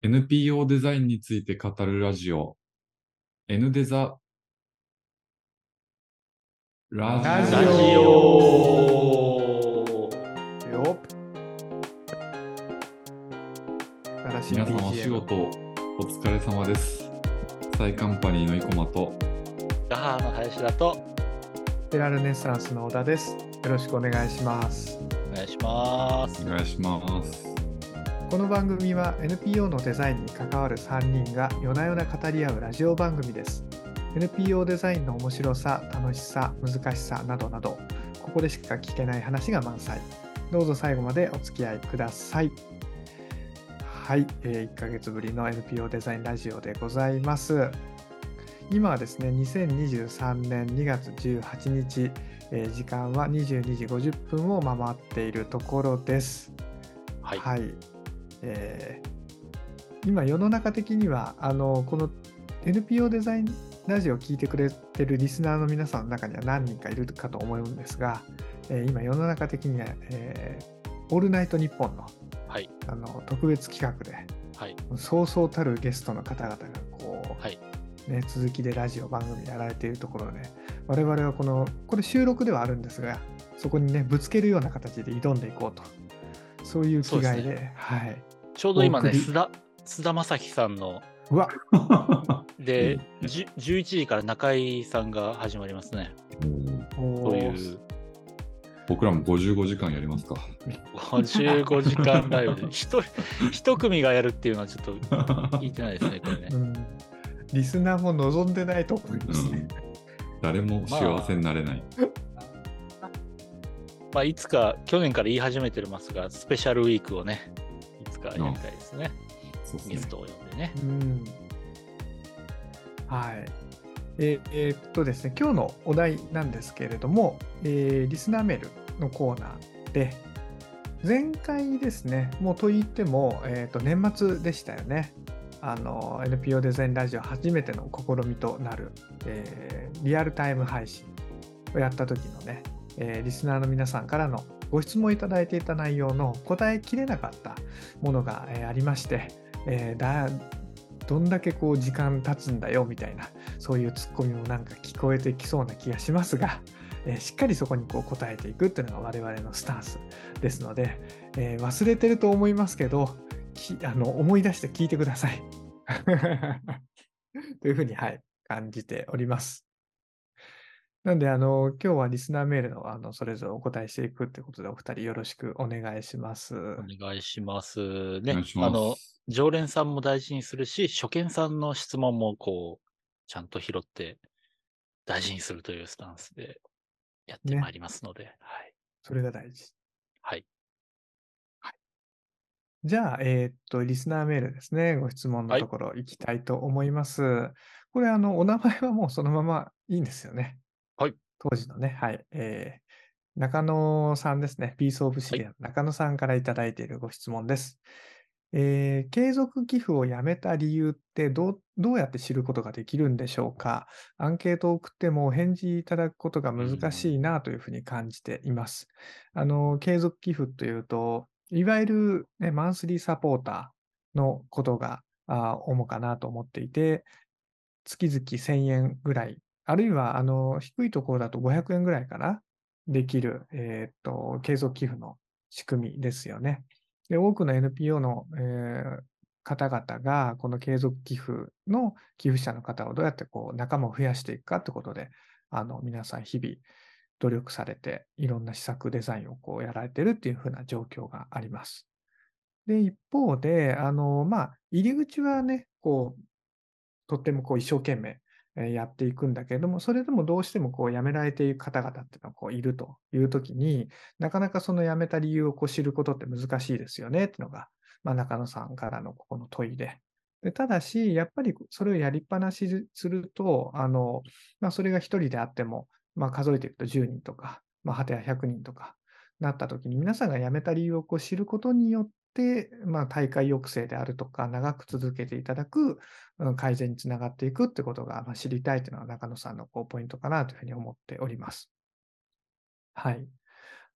NPO デザインについて語るラジオ。N デザ。ラジオ。ラジオ。よ皆さんお仕事お疲れ様です。サイカンパニーの生駒と。ガハーの林だと。テラルネッサンスの小田です。よろしくお願いします。お願いします。お願いしますこの番組は NPO のデザインに関わる3人が夜な夜な語り合うラジオ番組です。NPO デザインの面白さ、楽しさ、難しさなどなど、ここでしか聞けない話が満載。どうぞ最後までお付き合いください。はい、えー1ヶ月ぶりの NPO デザインラジオでございます。今はですね、2023年2月18日、えー時間は22時50分を回っているところです。はい。はいえー今世の中的にはあのこの NPO デザインラジオを聞いてくれてるリスナーの皆さんの中には何人かいるかと思うんですが、えー今世の中的には、えーオールナイトニッポンのはい。あの特別企画ではい。そうそうたるゲストの方々がこう、はい。ね、続きでラジオ番組やられているところで我々はこのこれ収録ではあるんですがそこにねぶつけるような形で挑んでいこうとそういう気概でそうですはいちょうど今ね、須田、須田正樹さんの、うわ。で、じゅ11時から中井さんが始まりますね。そういう。僕らも55時間やりますか。55時間ライブで、一人一組がやるっていうのはちょっと聞いてないですね、これね。う。ん、リスナーも望んでないと思いますね。誰も幸せになれない、まあ、いつか、去年から言い始めてますが、スペシャルウィークをね、かやりたいですね。そうですねゲストを呼んでね。うんはい。えーえーっとですね、今日のお題なんですけれども、えーリスナーメールのコーナーで、前回ですね、もうと言っても、えーっと年末でしたよね。あの NPO デザインラジオ初めての試みとなる、えーリアルタイム配信をやった時のね、えーリスナーの皆さんからのご質問いただいていた内容の答えきれなかったものが、ありまして、えーだどんだけこう時間経つんだよみたいなそういうツッコミもなんか聞こえてきそうな気がしますが、えーしっかりそこにこう答えていくっていうのが我々のスタンスですので、えー忘れてると思いますけどきあの思い出して聞いてください。というふうに、はい、感じております。なんで、あの、今日はリスナーメールの、あの、それぞれお答えしていくということで、お二人よろしくお願いします。お願いします。おねあの、常連さんも大事にするし、初見さんの質問もこう、ちゃんと拾って大事にするというスタンスでやってねまいりますので、はい。それが大事。はい。じゃあ、えーっと、リスナーメールですね。ご質問のはいところ行きたいと思います。これ、あの、お名前はもうそのままいいんですよね。はい。当時のね、はい。えー中野さんですね。ピースオブシリアの中野さんからいただいているご質問です。えー継続寄付をやめた理由ってどうどうやって知ることができるんでしょうか？アンケートを送ってもお返事いただくことが難しいなというふうに感じています。あの、継続寄付というと、いわゆる、ね、マンスリーサポーターのことがあ主かなと思っていて、月々1000円ぐらい、あるいはあの低いところだと500円ぐらいからできる、えーと継続寄付の仕組みですよね。で多くの NPO の、えー方々が、この継続寄付の寄付者の方をどうやってこう仲間を増やしていくかということで、あの皆さん日々努力されて、いろんな施策デザインをこうやられてるっていうふうな状況があります。で、一方で、あの、まあ、入り口はね、こう、とってもこう一生懸命やっていくんだけれども、それでもどうしてもこう辞められている方々っていうのがこういるというときに、なかなかその辞めた理由をこう知ることって難しいですよねっていうのが、まあ、中野さんからのここの問いで。でただし、やっぱりそれをやりっぱなしすると、あのまあ、それが1人であっても、まあ、数えていくと10人とか、まあ、果ては100人とかなったときに、皆さんが辞めた理由をこう知ることによっ、まあ、大会抑制であるとか、長く続けていただくうん改善につながっていくってことがまあ知りたいというのは中野さんのこうポイントかなというふうに思っております。はい。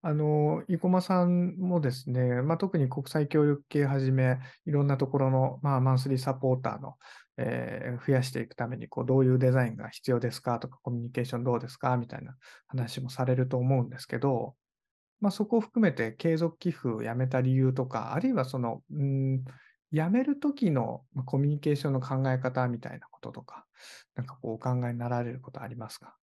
あの、生駒さんもですね、まあ、特に国際協力系はじめ、いろんなところの、まあ、マンスリーサポーターの、えー増やしていくためにこう、どういうデザインが必要ですかとか、コミュニケーションどうですかみたいな話もされると思うんですけど、まあ、そこを含めて継続寄付をやめた理由とか、あるいはその、うん、やめるときのコミュニケーションの考え方みたいなこととか、なんかこうお考えになられることありますか？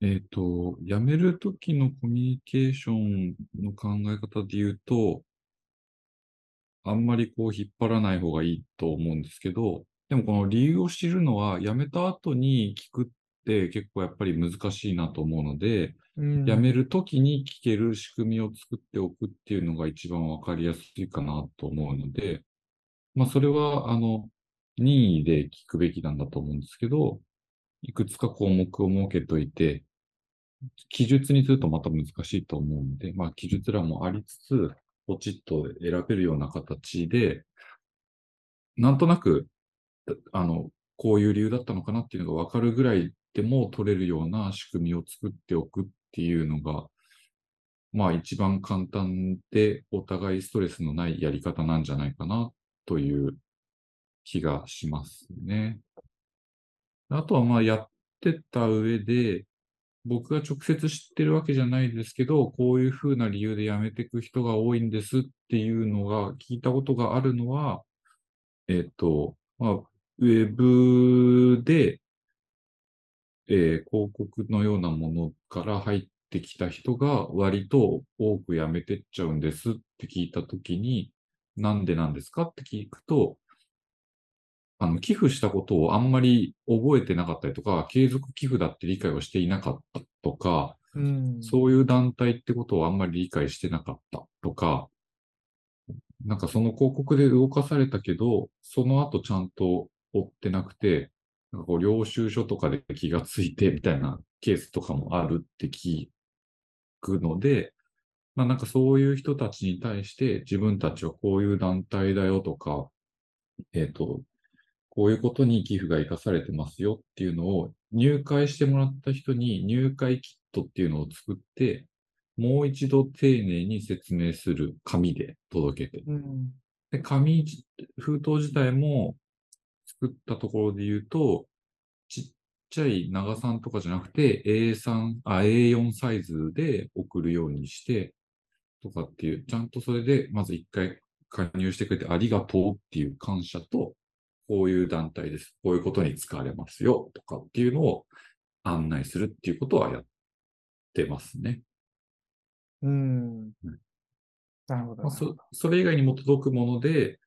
えっと、辞めるときのコミュニケーションの考え方で言うと、あんまりこう引っ張らない方がいいと思うんですけど、でもこの理由を知るのは、辞めた後に聞くって結構やっぱり難しいなと思うので、うん。辞めるときに聞ける仕組みを作っておくっていうのが一番わかりやすいかなと思うので、まあそれは、あの、任意で聞くべきなんだと思うんですけど、いくつか項目を設けといて、記述にするとまた難しいと思うので、まあ記述欄もありつつ、ポチッと選べるような形で、なんとなく、あの、こういう理由だったのかなっていうのがわかるぐらいでも取れるような仕組みを作っておくっていうのが、まあ一番簡単でお互いストレスのないやり方なんじゃないかなという気がしますね。あとはまあやってた上で、僕が直接知ってるわけじゃないですけど、こういうふうな理由で辞めていく人が多いんですっていうのが聞いたことがあるのは、えっと、まあ、ウェブで、えー広告のようなものから入ってきた人が割と多く辞めてっちゃうんですって聞いたときに、なんでなんですかって聞くと、あの、寄付したことをあんまり覚えてなかったりとか、継続寄付だって理解をしていなかったとか、うん。そういう団体ってことをあんまり理解してなかったとか、なんかその広告で動かされたけど、その後ちゃんと追ってなくて、なんかこう領収書とかで気がついてみたいなケースとかもあるって聞くので、まあなんかそういう人たちに対して自分たちはこういう団体だよとか、えっ、と、こういうことに寄付が生かされてますよっていうのを入会してもらった人に入会キットっていうのを作って、もう一度丁寧に説明する紙で届けて。うんで、紙じ、封筒自体も作ったところで言うと、ちっちゃい長さんとかじゃなくて A3、あ、A4 サイズで送るようにして、とかっていう、ちゃんとそれでまず一回加入してくれてありがとうっていう感謝と、こういう団体です。こういうことに使われますよとかっていうのを案内するっていうことはやってますね。うんなるほど。まあ、そそれ以外にも届くもので、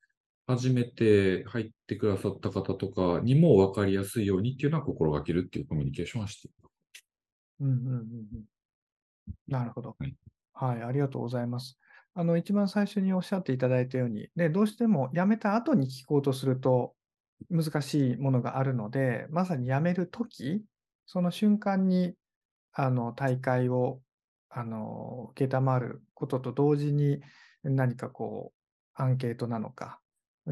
初めて入ってくださった方とかにも分かりやすいようにっていうのは心がけるっていうコミュニケーションはしている。うんうんうんうんなるほど。はいはい、ありがとうございます。あの、一番最初におっしゃっていただいたように、ね、どうしても辞めた後に聞こうとすると難しいものがあるので、まさに辞めるとき、その瞬間に、あの、大会を、あの、受けたまることと同時に、何かこう、アンケートなのか、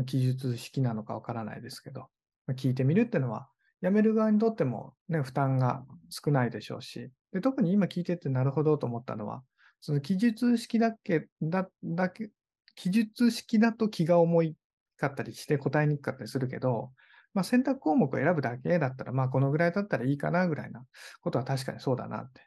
記述式なのかわからないですけど、聞いてみるっていうのは、辞める側にとっても、ね、負担が少ないでしょうし、で特に今聞いててなるほどと思ったのは、その記述式だけ、だだけ、記述式だと気が重いかったりして答えにくかったりするけど、まあ、選択項目を選ぶだけだったら、まあ、このぐらいだったらいいかなぐらいなことは確かにそうだなって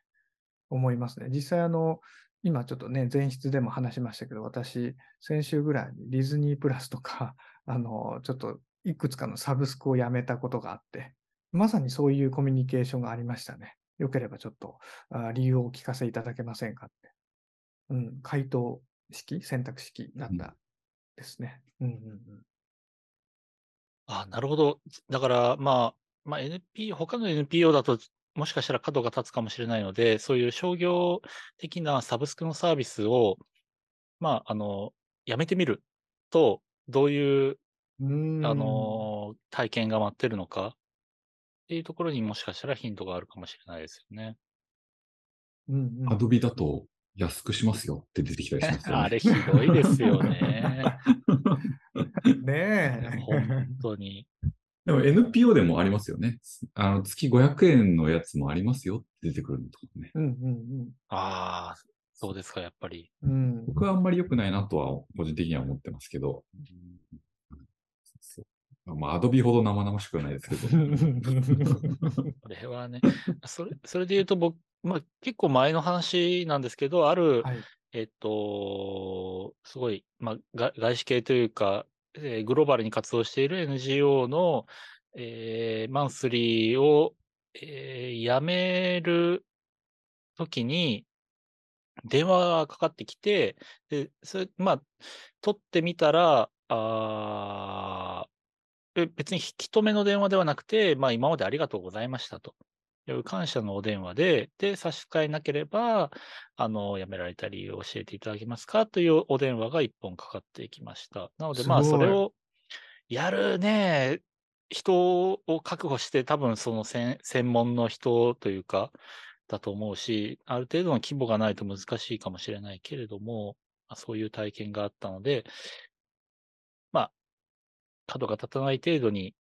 思いますね。実際、あの、今ちょっとね、前室でも話しましたけど、私、先週ぐらいにディズニープラスとか、あの、ちょっといくつかのサブスクをやめたことがあって、まさにそういうコミュニケーションがありましたね。よければちょっとあ理由をお聞かせいただけませんかって。うん、回答式、選択式だったですね。うんうんうん。あ、なるほど。だから、まあ、まあ、NP、他の NPO だと、もしかしたら角が立つかもしれないので、そういう商業的なサブスクのサービスを、まあ、あの、やめてみると、どういう、あの、体験が待ってるのかっていうところにもしかしたらヒントがあるかもしれないですよね。うんうん、アドビだと安くしますよって出てきたりしますよね。あれひどいですよね。ねえ。本当に。でも NPO でもありますよね。あの、月500円のやつもありますよって出てくるのとかね。うんうんああ、そうですか、やっぱり。うん。うん。僕はあんまり良くないなとは、個人的には思ってますけど。そうまあ、アドビほど生々しくはないですけど。これはね、それ、それで言うと僕、まあ結構前の話なんですけど、ある、はい。えっと、すごい、まあ、が外資系というか、えーグローバルに活動している NGO の、えーマンスリーを、えー辞めるときに、電話がかかってきて、で、それ、まあ、取ってみたら、あ別に引き止めの電話ではなくて、まあ、今までありがとうございましたと。いう感謝のお電話で、で、差し支えなければ、あの、辞められた理由を教えていただけますかというお電話が一本かかってきました。なので、まあ、それをやるね、人を確保して、多分その専専門の人というか、だと思うし、ある程度の規模がないと難しいかもしれないけれども、まあ、そういう体験があったので、まあ、角が立たない程度に、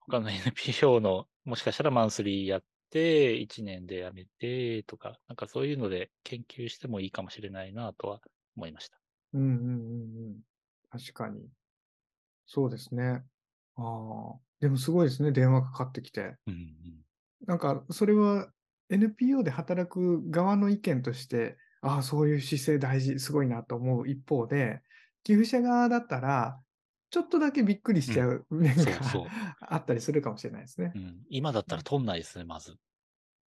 他の NPO の、もしかしたらマンスリーやって、1年で辞めてとか、なんかそういうので研究してもいいかもしれないなとは思いました。うんうんうんうん。確かに。そうですね。ああ。でもすごいですね。電話かかってきて。うんなんか、それは NPO で働く側の意見として、ああ、そういう姿勢大事、すごいなと思う一方で、寄付者側だったら、ちょっとだけびっくりしちゃう面が、そうそう あったりするかもしれないですねう。ん、今だったら取んないですね、まず。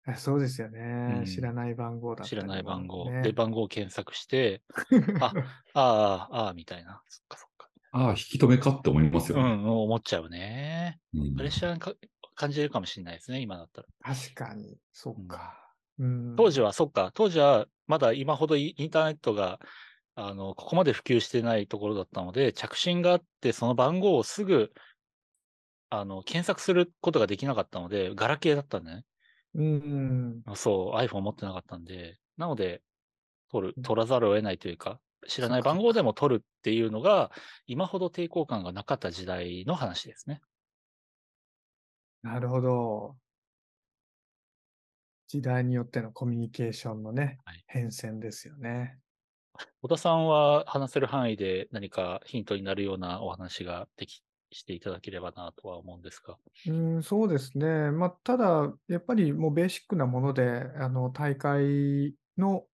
あそうですよね、うん知らない番号だった知らない番号。ねで、番号を検索して、あ ああ、ああ、みたいな。そっかそっか。ああ、引き止めかって思いますよね。うん、思っちゃうね。うんプレッシャーか感じるかもしれないですね、今だったら。確かに、そうか。うん当時は、そっか、当時はまだ今ほどイインターネットが、あの、ここまで普及してないところだったので、着信があって、その番号をすぐ、あの、検索することができなかったので、ガラケーだったんだね。うん、そう、iPhone 持ってなかったんで、なので、取る、取らざるを得ないというか、知らない番号でも取るっていうのが、今ほど抵抗感がなかった時代の話ですね。なるほど。時代によってのコミュニケーションのね、はい変遷ですよね。小田さんは話せる範囲で何かヒントになるようなお話ができしていただければなとは思うんですが。うん、そうですね。まあ、ただ、やっぱりもうベーシックなもので、あの、大会の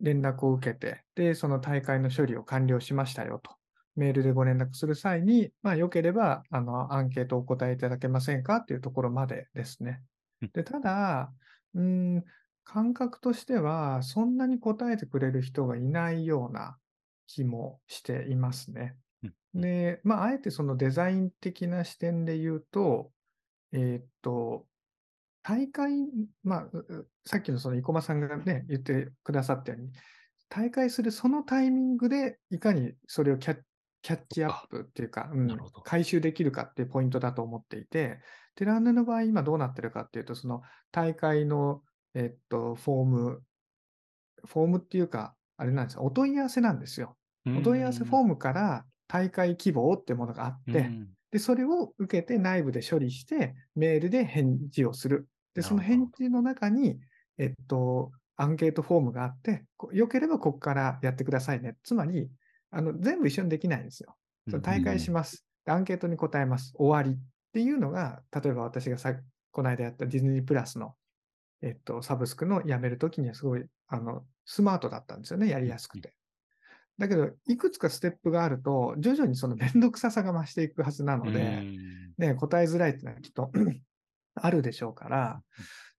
連絡を受けて、で、その大会の処理を完了しましたよと。メールでご連絡する際に、まあ、よければ、あの、アンケートをお答えいただけませんかっていうところまでですねうん。で、ただ、うん、感覚としては、そんなに答えてくれる人がいないような気もしていますね。うんで、まあ、あえてそのデザイン的な視点で言うと、えーっと、大会、まあ、さっきのその生駒さんがね、言ってくださったように、大会するそのタイミングで、いかにそれをキャッキャッチアップっていうか、うん回収できるかっていうポイントだと思っていて、テランヌの場合、今どうなってるかっていうと、その大会の、えっと、フォーム、フォームっていうか、あれなんですよ、お問い合わせなんですよ。お問い合わせフォームから大会希望ってものがあって、うんで、それを受けて内部で処理して、メールで返事をする。で、その返事の中に、えっと、アンケートフォームがあって、こよければここからやってくださいね。つまり、あの、全部一緒にできないんですよ。その大会します。でアンケートに答えます。終わりっていうのが、例えば私がさこの間やったディズニープラスの、えっと、サブスクのやめるときにはすごい、あの、スマートだったんですよね。やりやすくて。だけど、いくつかステップがあると、徐々にその面倒くささが増していくはずなので、うんね、答えづらいってのはきっと あるでしょうから、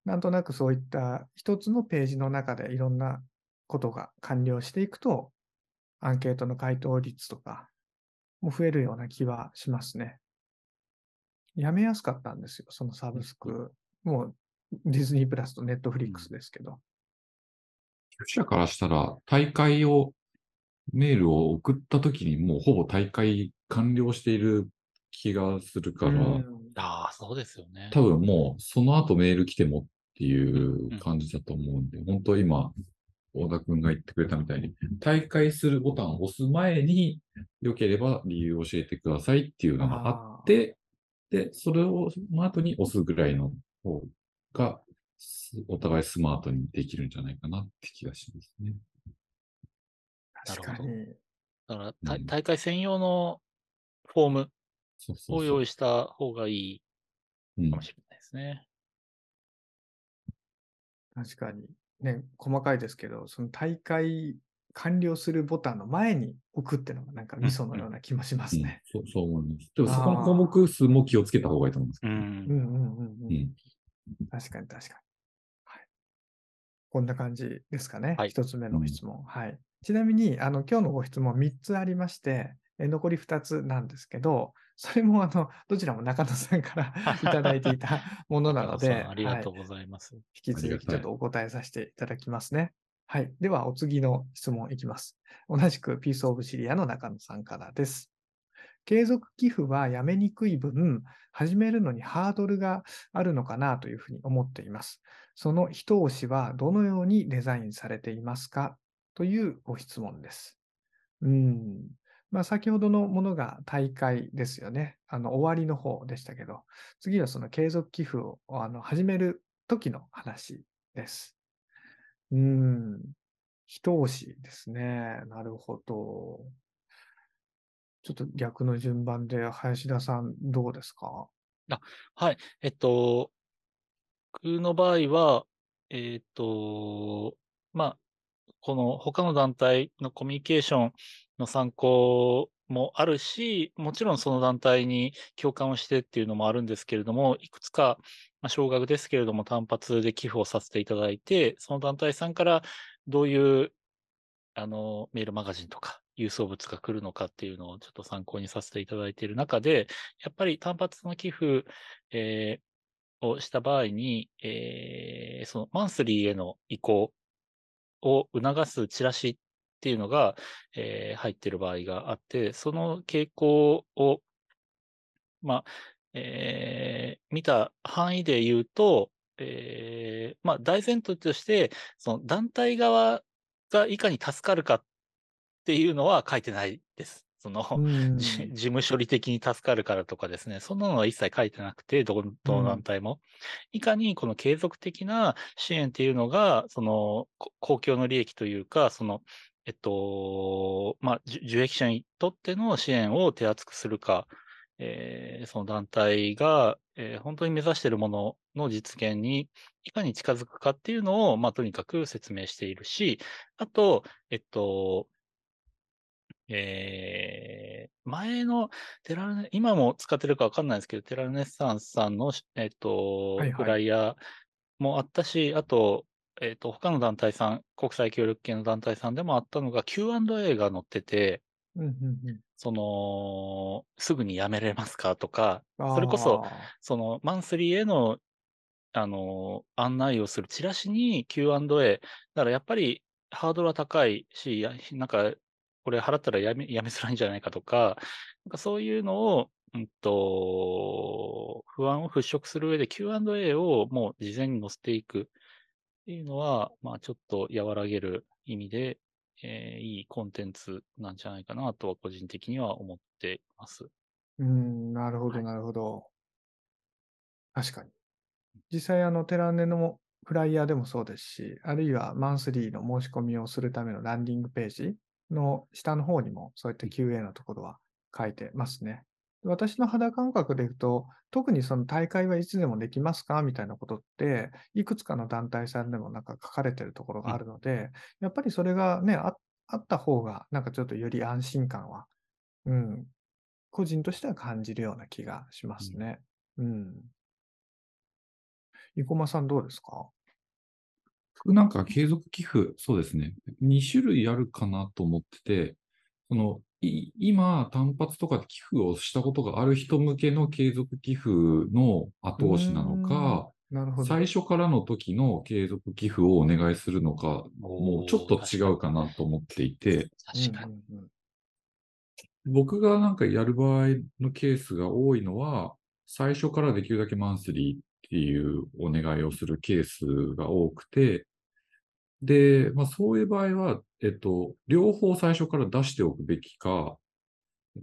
なんとなくそういった一つのページの中でいろんなことが完了していくと、アンケートの回答率とかも増えるような気はしますね。やめやすかったんですよ、そのサブスク。もうディズニープラスとネットフリックスですけど。寄付者からしたら、大会を、メールを送った時にもうほぼ大会完了している気がするから、うんああ、そうですよね。多分もうその後メール来てもっていう感じだと思うんで、本当今、大田くんが言ってくれたみたいに、大会するボタンを押す前に、良ければ理由を教えてくださいっていうのがあって、で、それを、その後に押すぐらいの方が、すお互いスマートにできるんじゃないかなって気がしますね。確かに。だから大うん大会専用のフォームを用意した方がいいうんかもしれないですね。確かに。ね、細かいですけど、その大会完了するボタンの前に置くっていうのがなんかミソのような気もしますうんね。そうそう思います。でもそこの項目数も気をつけた方がいいと思うんですけど。うん。うんうんうんうん。うん確かに確かに。はい。こんな感じですかね。はい一つ目の質問。はい。ちなみに、あの、今日のご質問3つありまして、え残り2つなんですけど、それもあの、どちらも中野さんから いただいていたものなので、ありがとうはいございます。引き続きちょっとお答えさせていただきますね。はい。では、お次の質問いきます。同じくピースオブシリアの中野さんからです。継続寄付はやめにくい分、始めるのにハードルがあるのかなというふうに思っています。その一押しはどのようにデザインされていますか？というご質問です。うん。まあ、先ほどのものが大会ですよね。あの終わりの方でしたけど、次はその継続寄付をあの始める時の話です。うん。一押しですね。なるほど。ちょっと逆の順番で、林田さん、どうですか？あはい。えっと、僕の場合は、えっと、まあ、この他の団体のコミュニケーションの参考もあるし、もちろんその団体に共感をしてっていうのもあるんですけれども、いくつか、まあ、少額ですけれども単発で寄付をさせていただいて、その団体さんからどういうあのメールマガジンとか郵送物が来るのかっていうのをちょっと参考にさせていただいている中で、やっぱり単発の寄付、えーをした場合に、えーそのマンスリーへの移行を促すチラシっていうのが、えー入っている場合があって、その傾向を、まあ、えー見た範囲で言うと、えーまあ、大前提として、その団体側がいかに助かるかていうのは書いてないです。その、うんじ事務処理的に助かるからとかですね、そんなのは一切書いてなくて、どの団体も。いかにこの継続的な支援っていうのが、そのこ公共の利益というか、その、えっと、まあ、受受益者にとっての支援を手厚くするか、えーその団体が、えー本当に目指しているものの実現にいかに近づくかっていうのを、まあ、とにかく説明しているし、あと、えっと、えー前のテラ今も使ってるかわかんないですけど、テラルネッサンスさんの、えっと、はいはい。フライヤーもあったし、あと、えっと、他の団体さん、国際協力系の団体さんでもあったのが Q&A が載ってて、うんうんうん。その、すぐにやめれますかとか、それこそ、あそのマンスリーへの、あの、案内をするチラシに Q&A、だからやっぱりハードルは高いし、やなんか、これ払ったらやめ、やめづらいんじゃないかとか、なんかそういうのを、うんと、不安を払拭する上で Q&A をもう事前に載せていくっていうのは、まあちょっと和らげる意味で、えーいいコンテンツなんじゃないかなとは個人的には思っています。ーうん、なるほど、はいなるほど。確かに。実際、あの、テラネのフライヤーでもそうですし、あるいはマンスリーの申し込みをするためのランディングページの下の方にも、そういった QA のところは書いてますね。私の肌感覚でいくと、特にその大会はいつでもできますか？みたいなことって、いくつかの団体さんでもなんか書かれてるところがあるので、やっぱりそれがね、ああった方が、なんかちょっとより安心感は、うん、個人としては感じるような気がしますね。うん。生駒さんどうですか？僕なんか継続寄付、そうですね。2種類あるかなと思ってて、そのい今、単発とかで寄付をしたことがある人向けの継続寄付の後押しなのか、なるほど。最初からの時の継続寄付をお願いするのか、もうちょっと違うかなと思っていて、僕がなんかやる場合のケースが多いのは、最初からできるだけマンスリーっていうお願いをするケースが多くて、で、まあそういう場合は、えっと、両方最初から出しておくべきか、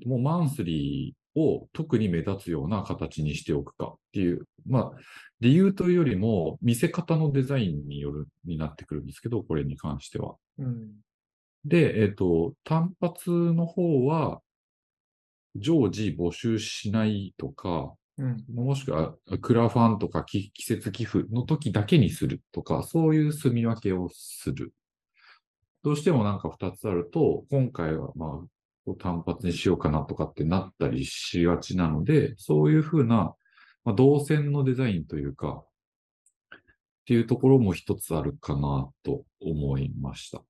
もうマンスリを特に目立つような形にしておくかっていう、まあ、理由というよりも見せ方のデザインによる、になってくるんですけど、これに関しては。うん。で、えっ、と、単発の方は、常時募集しないとか、うん。もしくは、クラファンとか季季節寄付の時だけにするとか、そういう住み分けをする。どうしてもなんか二つあると、今回はまあ、単発にしようかなとかってなったりしがちなので、そういうふうな、まあ、動線のデザインというか、っていうところも一つあるかなと思いました。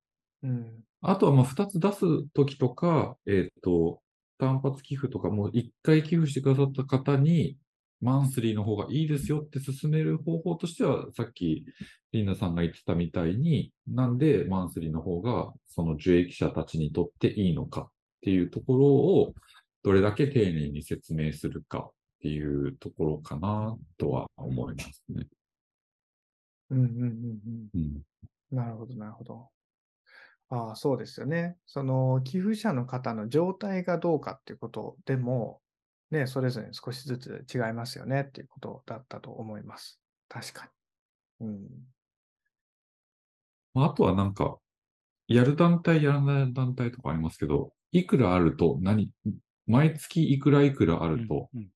うん。あとはまあ2つ出すときとか、えっ、と、単発寄付とかもう1回寄付してくださった方に、マンスリーの方がいいですよって進める方法としては、さっきリンナさんが言ってたみたいに、なんでマンスリーの方がその受益者たちにとっていいのかっていうところを、どれだけ丁寧に説明するかっていうところかなとは思いますね。うんうんうんうん。うん。なるほど、なるほど。ああ、そうですよね。その寄付者の方の状態がどうかっていうことでも、ね、それぞれ少しずつ違いますよねっていうことだったと思います。確かに。うん。まああとはなんか、やる団体、やらない団体とかありますけど、いくらあると何、毎月いくらいくらあると、うん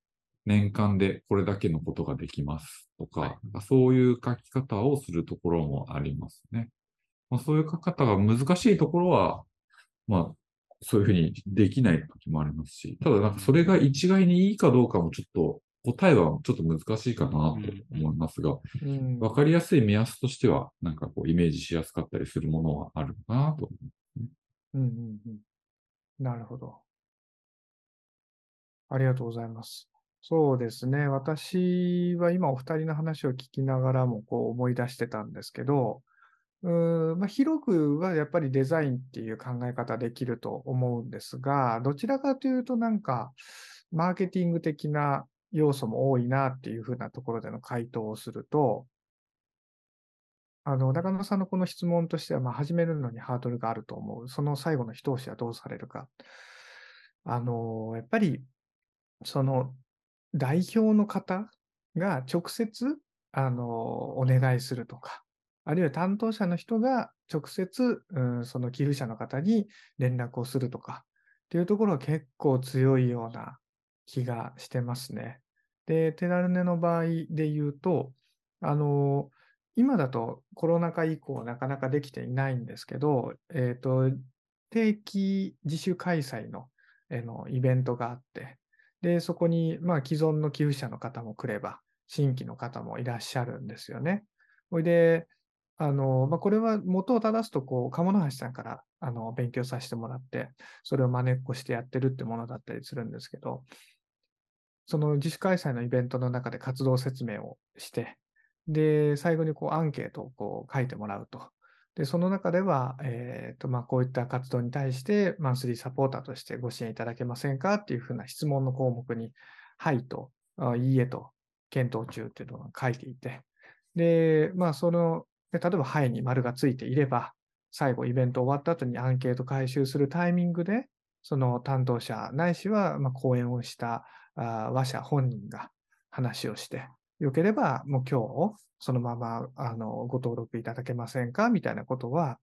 年間でこれだけのことができますとか、はいそういう書き方をするところもありますね。まあ、そういう書き方が難しいところは、まあ、そういうふうにできない時もありますし、ただなんかそれが一概にいいかどうかもちょっと、答えはちょっと難しいかなと思いますが、うんわかりやすい目安としては、なんかこうイメージしやすかったりするものはあるかなと思うんうんうん。なるほど。ありがとうございます。そうですね。私は今お二人の話を聞きながらもこう思い出してたんですけど、まあ、広くはやっぱりデザインっていう考え方できると思うんですが、どちらかというとなんか、マーケティング的な要素も多いなっていうふうなところでの回答をすると、あの、中野さんのこの質問としては、まあ、始めるのにハードルがあると思う。その最後の一押しはどうされるか。あの、やっぱり、その、代表の方が直接、あの、お願いするとか、あるいは担当者の人が直接、うん、その寄付者の方に連絡をするとか、っていうところは結構強いような気がしてますね。で、テラルネの場合で言うと、あの、今だとコロナ禍以降なかなかできていないんですけど、えっと、定期自主開催の、えのイベントがあって、で、そこに、まあ、既存の寄付者の方も来れば、新規の方もいらっしゃるんですよね。ほいで、あの、まあ、これは元を正すと、こう、鴨橋さんから、あの、勉強させてもらって、それを真似っこしてやってるってものだったりするんですけど、その自主開催のイベントの中で活動説明をして、で、最後にこうアンケートをこう書いてもらうと。で、その中では、えっと、まあ、こういった活動に対して、マンスリーサポーターとしてご支援いただけませんかっていうふうな質問の項目に、はいと、いいえと、検討中っていうのが書いていて、で、まあ、その、で例えば、はいに丸がついていれば、最後、イベント終わった後にアンケート回収するタイミングで、その担当者、ないしは、ま、講演をしたあ話者本人が話をして、よければ、もう今日、そのまま、あの、ご登録いただけませんか？みたいなことは、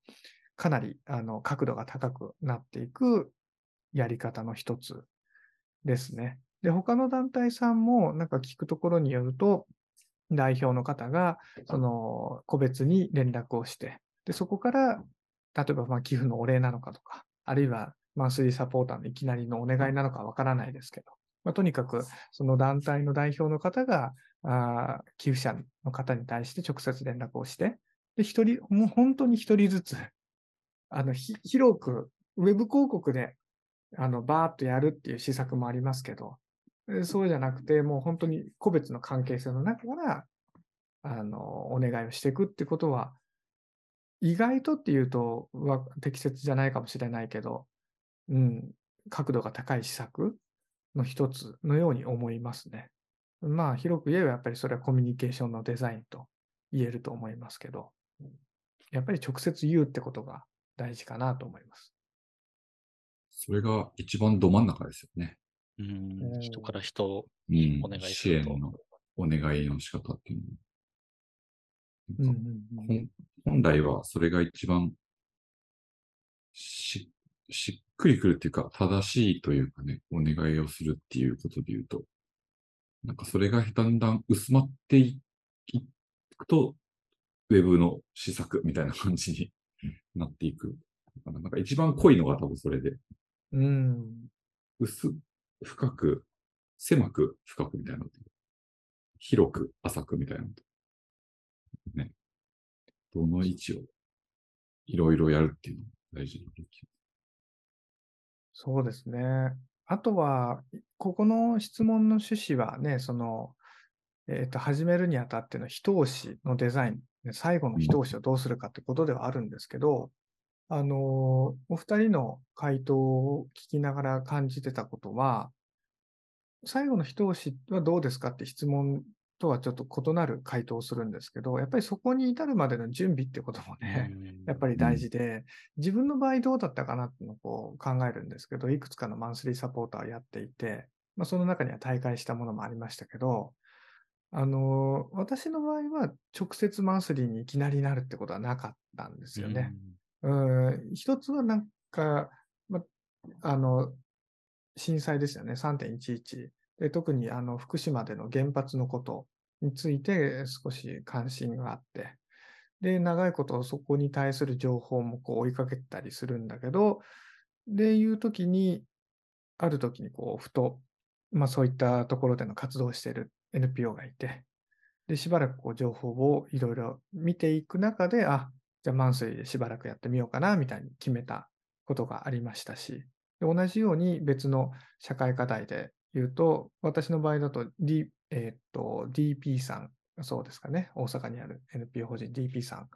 かなり、あの、角度が高くなっていくやり方の一つですね。で、他の団体さんも、なんか聞くところによると、代表の方が、その、個別に連絡をして、で、そこから、例えば、ま、寄付のお礼なのかとか、あるいは、マンスリーサポーターのいきなりのお願いなのかわからないですけど、まあ、とにかく、その団体の代表の方が、あ寄付者の方に対して直接連絡をして、で、一人、もう本当に一人ずつ、あの、広く、ウェブ広告で、あの、バーっとやるっていう施策もありますけど、そうじゃなくて、もう本当に個別の関係性の中から、あの、お願いをしていくってことは、意外とっていうとは適切じゃないかもしれないけど、うん、角度が高い施策の一つのように思いますね。まあ、広く言えばやっぱりそれはコミュニケーションのデザインと言えると思いますけど、やっぱり直接言うってことが大事かなと思います。それが一番ど真ん中ですよね。うんうん人から人をうんお願いす支ると援のお願いの仕方っていうのうんも。うん本来はそれが一番ししっくりくるっていうか、正しいというかね、お願いをするっていうことで言うと、なんかそれがだんだん薄まっていいくと、ウェブの施策みたいな感じに なっていく。なんか一番濃いのが多分それで、うん。薄、深く、狭く、深くみたいな広く、浅くみたいなね。どの位置をいろいろやるっていうのが大事なそうですね。あとは、ここの質問の趣旨はね、その、えっと、始めるにあたっての一押しのデザイン、ね最後の一押しをどうするかってことではあるんですけど、あの、お二人の回答を聞きながら感じてたことは、最後の一押しはどうですかって質問とはちょっと異なる回答をするんですけど、やっぱりそこに至るまでの準備ってこともね、やっぱり大事で、自分の場合どうだったかなっていうのをこう考えるんですけど、いくつかのマンスリーサポーターをやっていて、まあ、その中には大会したものもありましたけど、あの私の場合は直接マンスリーにいきなりなるってことはなかったんですよね。うん、一つはなんか、ま、あの、震災ですよね、3.11。で特にあの福島での原発のことについて少し関心があって、で、長いことそこに対する情報もこう追いかけたりするんだけど、でいうときに、あるときにこう、ふと、まあそういったところでの活動をしている NPO がいて、で、しばらくこう情報をいろいろ見ていく中で、あ、じゃあマンスリーでしばらくやってみようかな、みたいに決めたことがありましたし、同じように別の社会課題で言うと、私の場合だと、D えーっと DP さん、そうですかね、大阪にある NPO 法人 DP さん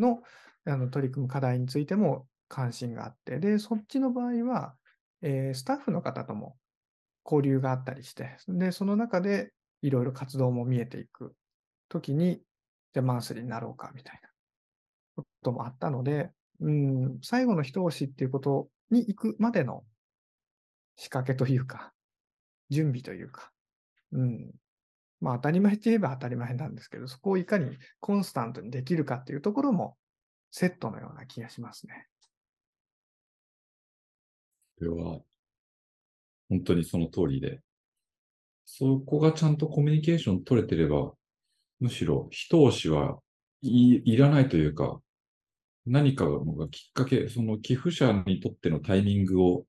のあの取り組む課題についても関心があって、で、そっちの場合は、えースタッフの方とも交流があったりして、で、その中でいろいろ活動も見えていくときに、じゃあマンスリーになろうかみたいなこともあったので、うん、最後の一押しっていうことに行くまでの仕掛けというか、準備というか、うん、まあ当たり前って言えば当たり前なんですけど、そこをいかにコンスタントにできるかっていうところもセットのような気がしますね。それは、本当にその通りで、そこがちゃんとコミュニケーション取れてれば、むしろ一押しはいいらないというか、何かがきっかけ、その寄付者にとってのタイミングを、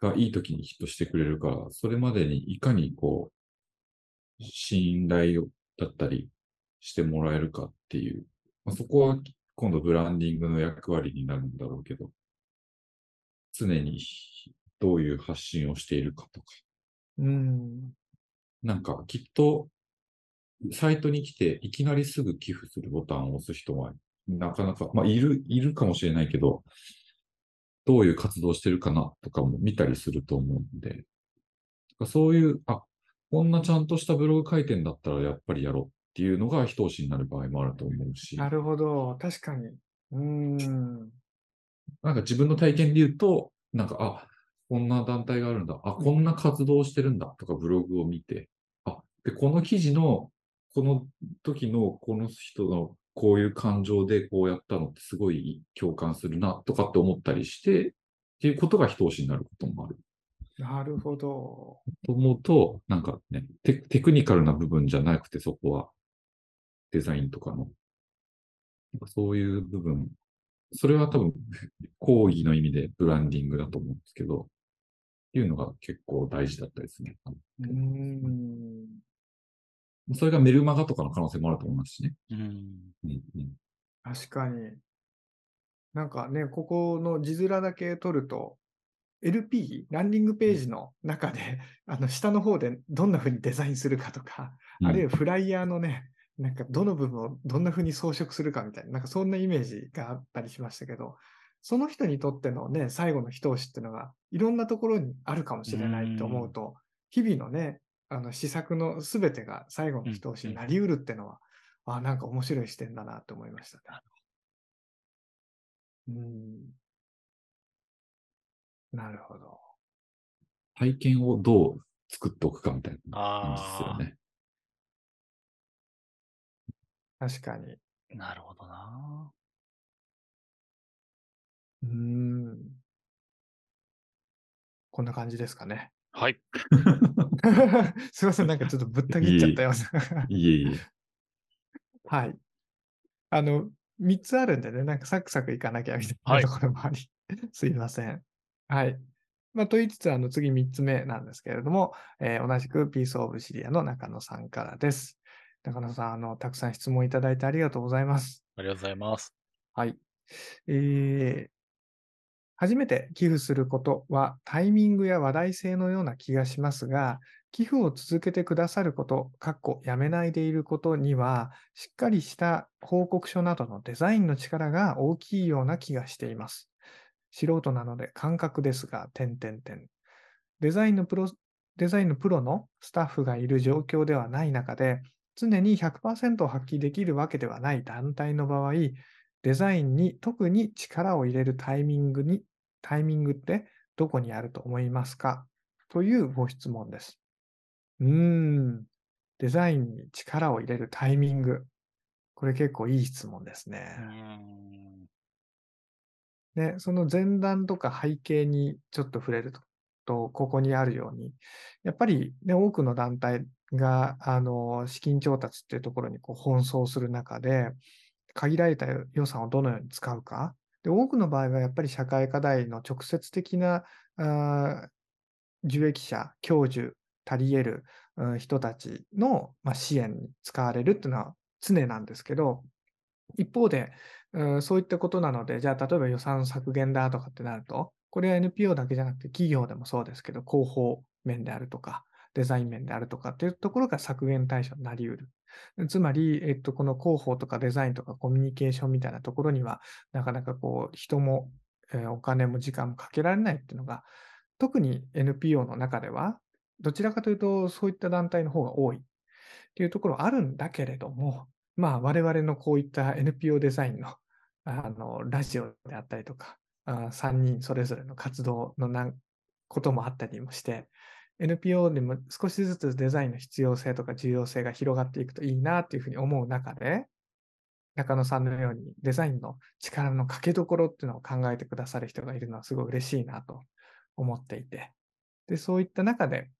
がいい時にヒットしてくれるから、それまでにいかにこう、信頼をだったりしてもらえるかっていう、まあ、そこは今度ブランディングの役割になるんだろうけど、常にどういう発信をしているかとか、うん、なんかきっとサイトに来ていきなりすぐ寄付するボタンを押す人はなかなか、まあいる、いるかもしれないけど、どういう活動してるかなとかも見たりすると思うんで、そういう、あ、こんなちゃんとしたブログ書いてんだったらやっぱりやろうっていうのが一押しになる場合もあると思うし、なるほど、確かに。うん、なんか自分の体験で言うと、なんか、あ、こんな団体があるんだ。あ、こんな活動をしてるんだとかブログを見て、あ、で、この記事の、この時のこの人のこういう感情でこうやったのってすごい共感するなとかって思ったりして、っていうことが一押しになることもある。なるほど。と思うと、なんかねテ、テクニカルな部分じゃなくてそこはデザインとかの、そういう部分、それは多分、講義の意味でブランディングだと思うんですけど、いうのが結構大事だったですね。うん、それがメルマガとかの可能性もあると思いますしね。うん。うんうん、確かに。なんかね、ここの字面だけ取ると、LP、ランディングページの中で、あの下の方でどんな風にデザインするかとか、うんあるいはフライヤーのね、なんかどの部分をどんな風に装飾するかみたいな、なんかそんなイメージがあったりしましたけど、その人にとってのね、最後の一押しっていうのが、いろんなところにあるかもしれないと思うと、日々のね、あの施策のすべてが最後の一押しになりうるっていうのは、あなんか面白い視点だなと思いましたね。うん。なるほど。体験をどう作っておくかみたいな感じですよあね。確かに。あ、なるほどな。うーん。こんな感じですかね。はい。すいません、なんかちょっとぶった切っちゃったような。いえいえ。はい。あの、3つあるんでね、なんかサクサクいかなきゃみたいはないところもあり、すいません。はい。まあ、と言いつつ、あの、次3つ目なんですけれども、えー同じくピースオブシリアの中野さんからです。中野さん、あの、たくさん質問いただいてありがとうございます。ありがとうございます。はい。えー初めて寄付することはタイミングや話題性のような気がしますが、寄付を続けてくださること、かっこやめないでいることには、しっかりした報告書などのデザインの力が大きいような気がしています。素人なので感覚ですが、点々点。デザインのプロ、デザインのプロのスタッフがいる状況ではない中で、常に100%を発揮できるわけではない団体の場合、デザインに特に力を入れるタイミングに、タイミングってどこにあると思いますか？というご質問です。うーん、デザインに力を入れるタイミング。これ結構いい質問ですね。で、その前段とか背景にちょっと触れると、とここにあるように、やっぱり、ね、多くの団体があの資金調達っていうところにこう奔走する中で、限られた予算をどのように使うか。で多くの場合はやっぱり社会課題の直接的なあ受益者、教授、足り得るうん人たちの、まあ、支援に使われるっていうのは常なんですけど、一方で、うんそういったことなので、じゃあ例えば予算削減だとかってなると、これは NPO だけじゃなくて企業でもそうですけど、広報面であるとか、デザイン面であるとかっていうところが削減対象になり得る。つまり、えっと、この広報とかデザインとかコミュニケーションみたいなところには、なかなかこう、人も、えーお金も時間もかけられないっていうのが、特に NPO の中では、どちらかというと、そういった団体の方が多いっていうところはあるんだけれども、まあ、我々のこういった NPO デザインのあのラジオであったりとか、あ3人それぞれの活動のなんこともあったりもして、NPO でも少しずつデザインの必要性とか重要性が広がっていくといいなっていうふうに思う中で、中野さんのようにデザインの力のかけどころっていうのを考えてくださる人がいるのはすごい嬉しいなと思っていて、でそういった中で、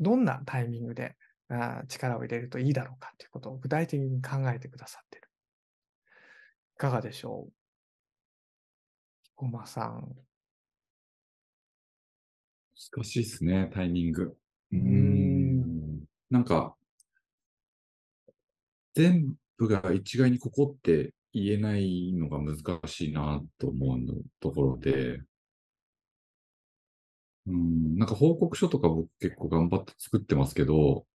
どんなタイミングであ力を入れるといいだろうかということを具体的に考えてくださっている。いかがでしょう？ごまさん。難しいですね、タイミング。うーんん。なんか、全部が一概にここって言えないのが難しいなと思うのところで、うん、なんか報告書とか僕結構頑張って作ってますけど、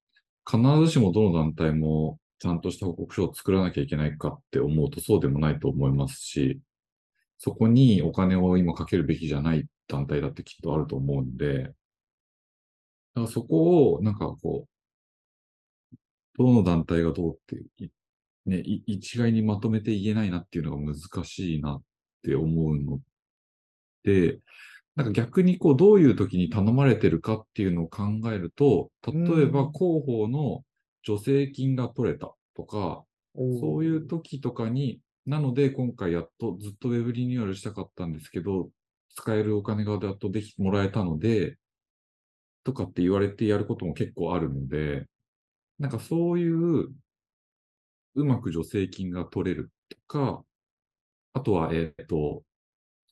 必ずしもどの団体もちゃんとした報告書を作らなきゃいけないかって思うとそうでもないと思いますし、そこにお金を今かけるべきじゃない団体だってきっとあると思うんで、だからそこをなんかこう、どの団体がどうってい、ね、い一概にまとめて言えないなっていうのが難しいなって思うので、なんか逆にこう、どういう時に頼まれてるかっていうのを考えると、例えばうん。広報の助成金が取れたとか、そういう時とかに、なので今回やっとずっとウェブリニューアルしたかったんですけど、使えるお金がやっとできもらえたので、とかって言われてやることも結構あるので、なんかそういううまく助成金が取れるとか、あとは、えっと、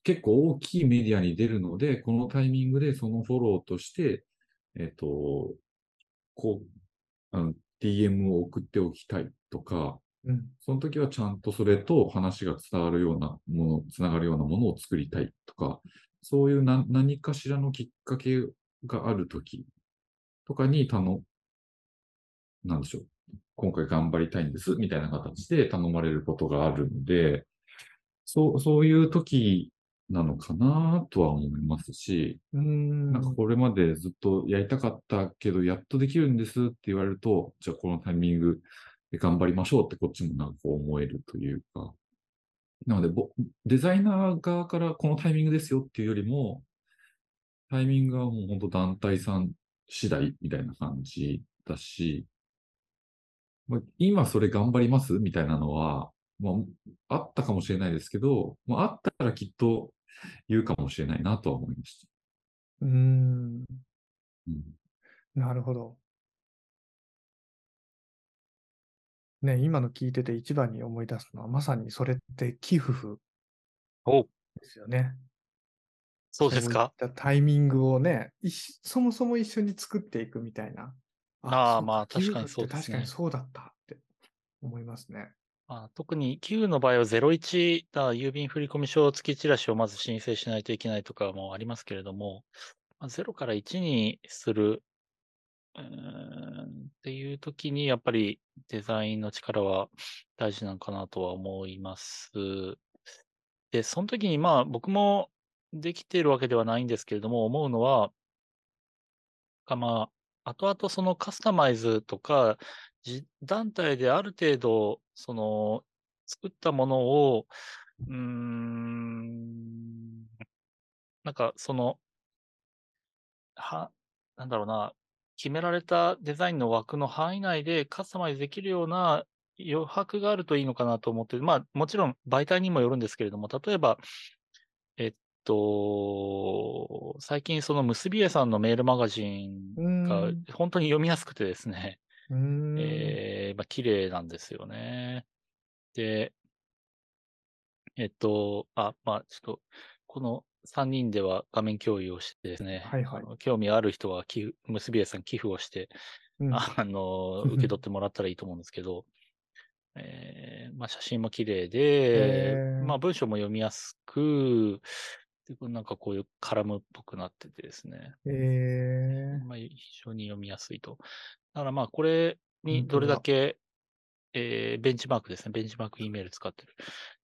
結構大きいメディアに出るので、このタイミングでそのフォローとして、えっと、こう、DM を送っておきたいとか、うん。その時はちゃんとそれと話が伝わるようなもの、つながるようなものを作りたいとか、そういうな何かしらのきっかけがある時とかに頼む、なんでしょう。今回頑張りたいんです、みたいな形で頼まれることがあるので、そう、そういう時なのかなとは思いますし、うーん。なんかこれまでずっとやりたかったけど、やっとできるんですって言われると、じゃあこのタイミングで頑張りましょうってこっちもなんか思えるというか。なのでぼ、デザイナー側からこのタイミングですよっていうよりも、タイミングはもう本当団体さん次第みたいな感じだし、まあ、今それ頑張りますみたいなのは、まあ、あったかもしれないですけど、まあ、あったらきっと言うかもしれないなとは思いました。うーん、うん、なるほど。ね、今の聞いてて一番に思い出すのは、まさにそれって寄付おですよね。そうですかそういったタイミングをね、そもそも一緒に作っていくみたいな。ああまあ確かにそうですね確かにそうだったって思いますね。まあ、特に寄付の場合は01だ、郵便振込書付きチラシをまず申請しないといけないとかもありますけれども、まあ、0から1にするうんっていう時に、やっぱりデザインの力は大事なのかなとは思います。で、その時にまあ僕もできているわけではないんですけれども、思うのは、まあ、後々そのカスタマイズとか、団体である程度、その、作ったものを、うん、なんかその、は、なんだろうな、決められたデザインの枠の範囲内でカスタマイズできるような余白があるといいのかなと思って、まあもちろん媒体にもよるんですけれども、例えば、えっと、最近その結び絵さんのメールマガジンがん。本当に読みやすくてですね、うーん。えー、まあ綺麗なんですよね。で、えっと、あ、まあちょっと、この3人では画面共有をしてですね、はいはい。興味ある人は寄付結び絵さん寄付をして、うん。あの、受け取ってもらったらいいと思うんですけど、えーまあ、写真も綺麗で、まあ、文章も読みやすく、なんかこういうカラムっぽくなっててですね、えー、まあ、非常に読みやすいと。だからまあ、これにどれだ？け、えーベンチマークですね、ベンチマーク E メール使ってる。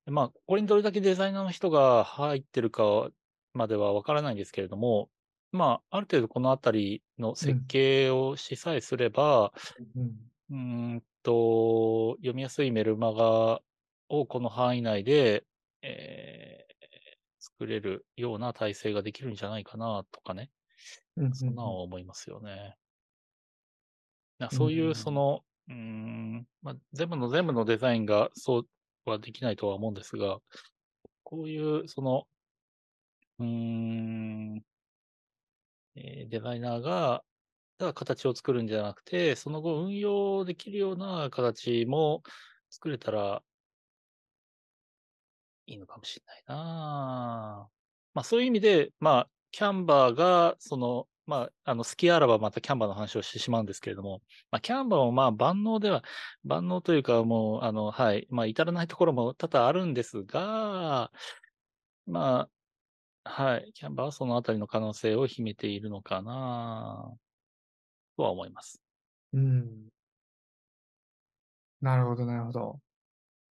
でまあ、これにどれだけデザイナーの人が入ってるかまではわからないんですけれども、まあ、ある程度このあたりの設計をしさえすれば、うん。うーんと、読みやすいメルマガをこの範囲内で、えー作れるような体制ができるんじゃないかなとかね、うん。そんなのは思いますよね。なそういうう、んその、うーん、まあ、全部の全部のデザインがそうはできないとは思うんですが、こういう、その、うん、えーデザイナーが、ただ形を作るんじゃなくて、その後運用できるような形も作れたらいいのかもしれないな。まあそういう意味で、まあ、キャンバーが、その、まあ、あの、好きあらばまたキャンバーの話をしてしまうんですけれども、まあ、キャンバーもまあ万能では、万能というかもう、あの、はい、まあ至らないところも多々あるんですが、まあ、はい、キャンバーはそのあたりの可能性を秘めているのかなとは思います。うん。なるほど、なるほど。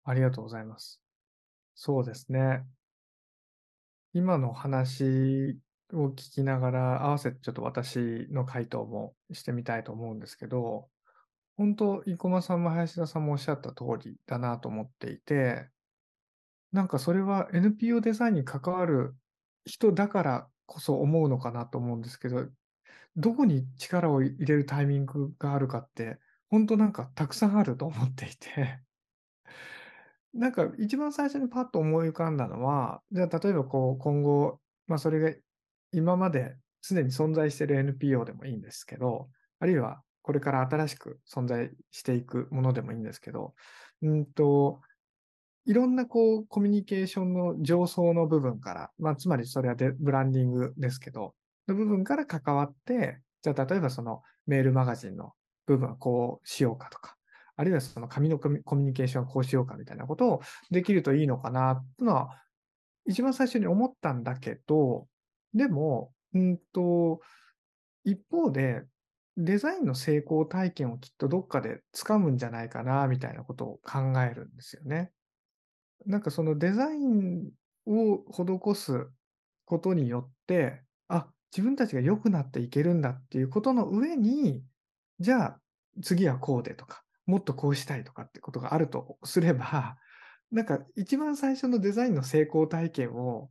ありがとうございます。そうですね。今の話を聞きながら、合わせてちょっと私の回答もしてみたいと思うんですけど、本当、生駒さんも林田さんもおっしゃった通りだなと思っていて、なんかそれは NPO デザインに関わる人だからこそ思うのかなと思うんですけど、どこに力を入れるタイミングがあるかって、本当なんかたくさんあると思っていて、なんか一番最初にパッと思い浮かんだのは、じゃあ例えばこう今後、まあそれが今まですでに存在している NPO でもいいんですけど、あるいはこれから新しく存在していくものでもいいんですけど、うんと、いろんなこうコミュニケーションの上層の部分から、まあつまりそれはデブランディングですけど、の部分から関わって、じゃあ例えばそのメールマガジンの部分はこうしようかとか、あるいはその紙のコミュニケーションはこうしようかみたいなことをできるといいのかなっていうのは、一番最初に思ったんだけど、でも、うんと、一方で、デザインの成功体験をきっとどっかで掴むんじゃないかな、みたいなことを考えるんですよね。なんかそのデザインを施すことによって、あ、自分たちが良くなっていけるんだっていうことの上に、じゃあ次はこうでとか、もっとこうしたいとかってことがあるとすれば、なんか一番最初のデザインの成功体験を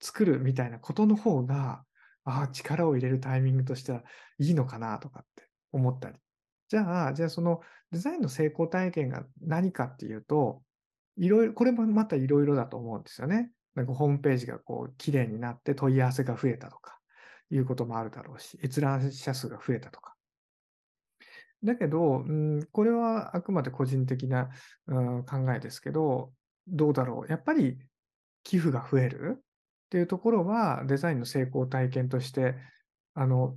作るみたいなことの方が、ああ、力を入れるタイミングとしてはいいのかなとかって思ったり。じゃあ、じゃあそのデザインの成功体験が何かっていうと、いろいろ、これもまたいろいろだと思うんですよね。なんかホームページがこう綺麗になって問い合わせが増えたとかいうこともあるだろうし、閲覧者数が増えたとか。だけど、うん、これはあくまで個人的な、うん、考えですけど、どうだろう。やっぱり寄付が増えるっていうところはデザインの成功体験として、あの、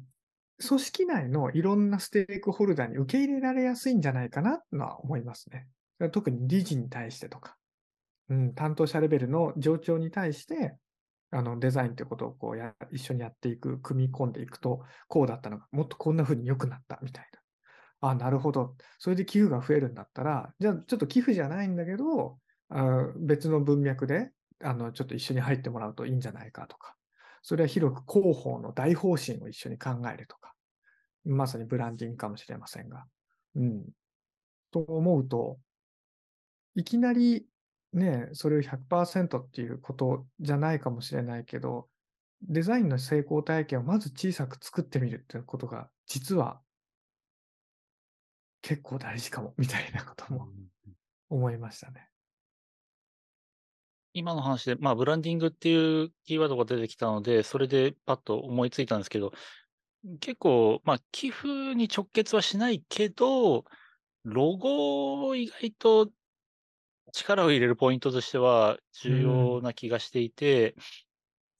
組織内のいろんなステークホルダーに受け入れられやすいんじゃないかなとは思いますね。特に理事に対してとか、うん、担当者レベルの上長に対して、あのデザインということをこうや一緒にやっていく、組み込んでいくと、こうだったのが、もっとこんな風に良くなったみたいな。あ、なるほど。それで寄付が増えるんだったら、じゃあちょっと寄付じゃないんだけど、あ別の文脈であのちょっと一緒に入ってもらうといいんじゃないかとか、それは広く広報の大方針を一緒に考えるとか、まさにブランディングかもしれませんが。うん。と思うと、いきなりね、それを100%っていうことじゃないかもしれないけど、デザインの成功体験をまず小さく作ってみるっていうことが、実は結構大事かも、みたいなことも思いましたね。今の話で、まあ、ブランディングっていうキーワードが出てきたので、それでパッと思いついたんですけど、結構、まあ、寄付に直結はしないけど、ロゴ意外と力を入れるポイントとしては重要な気がしていて、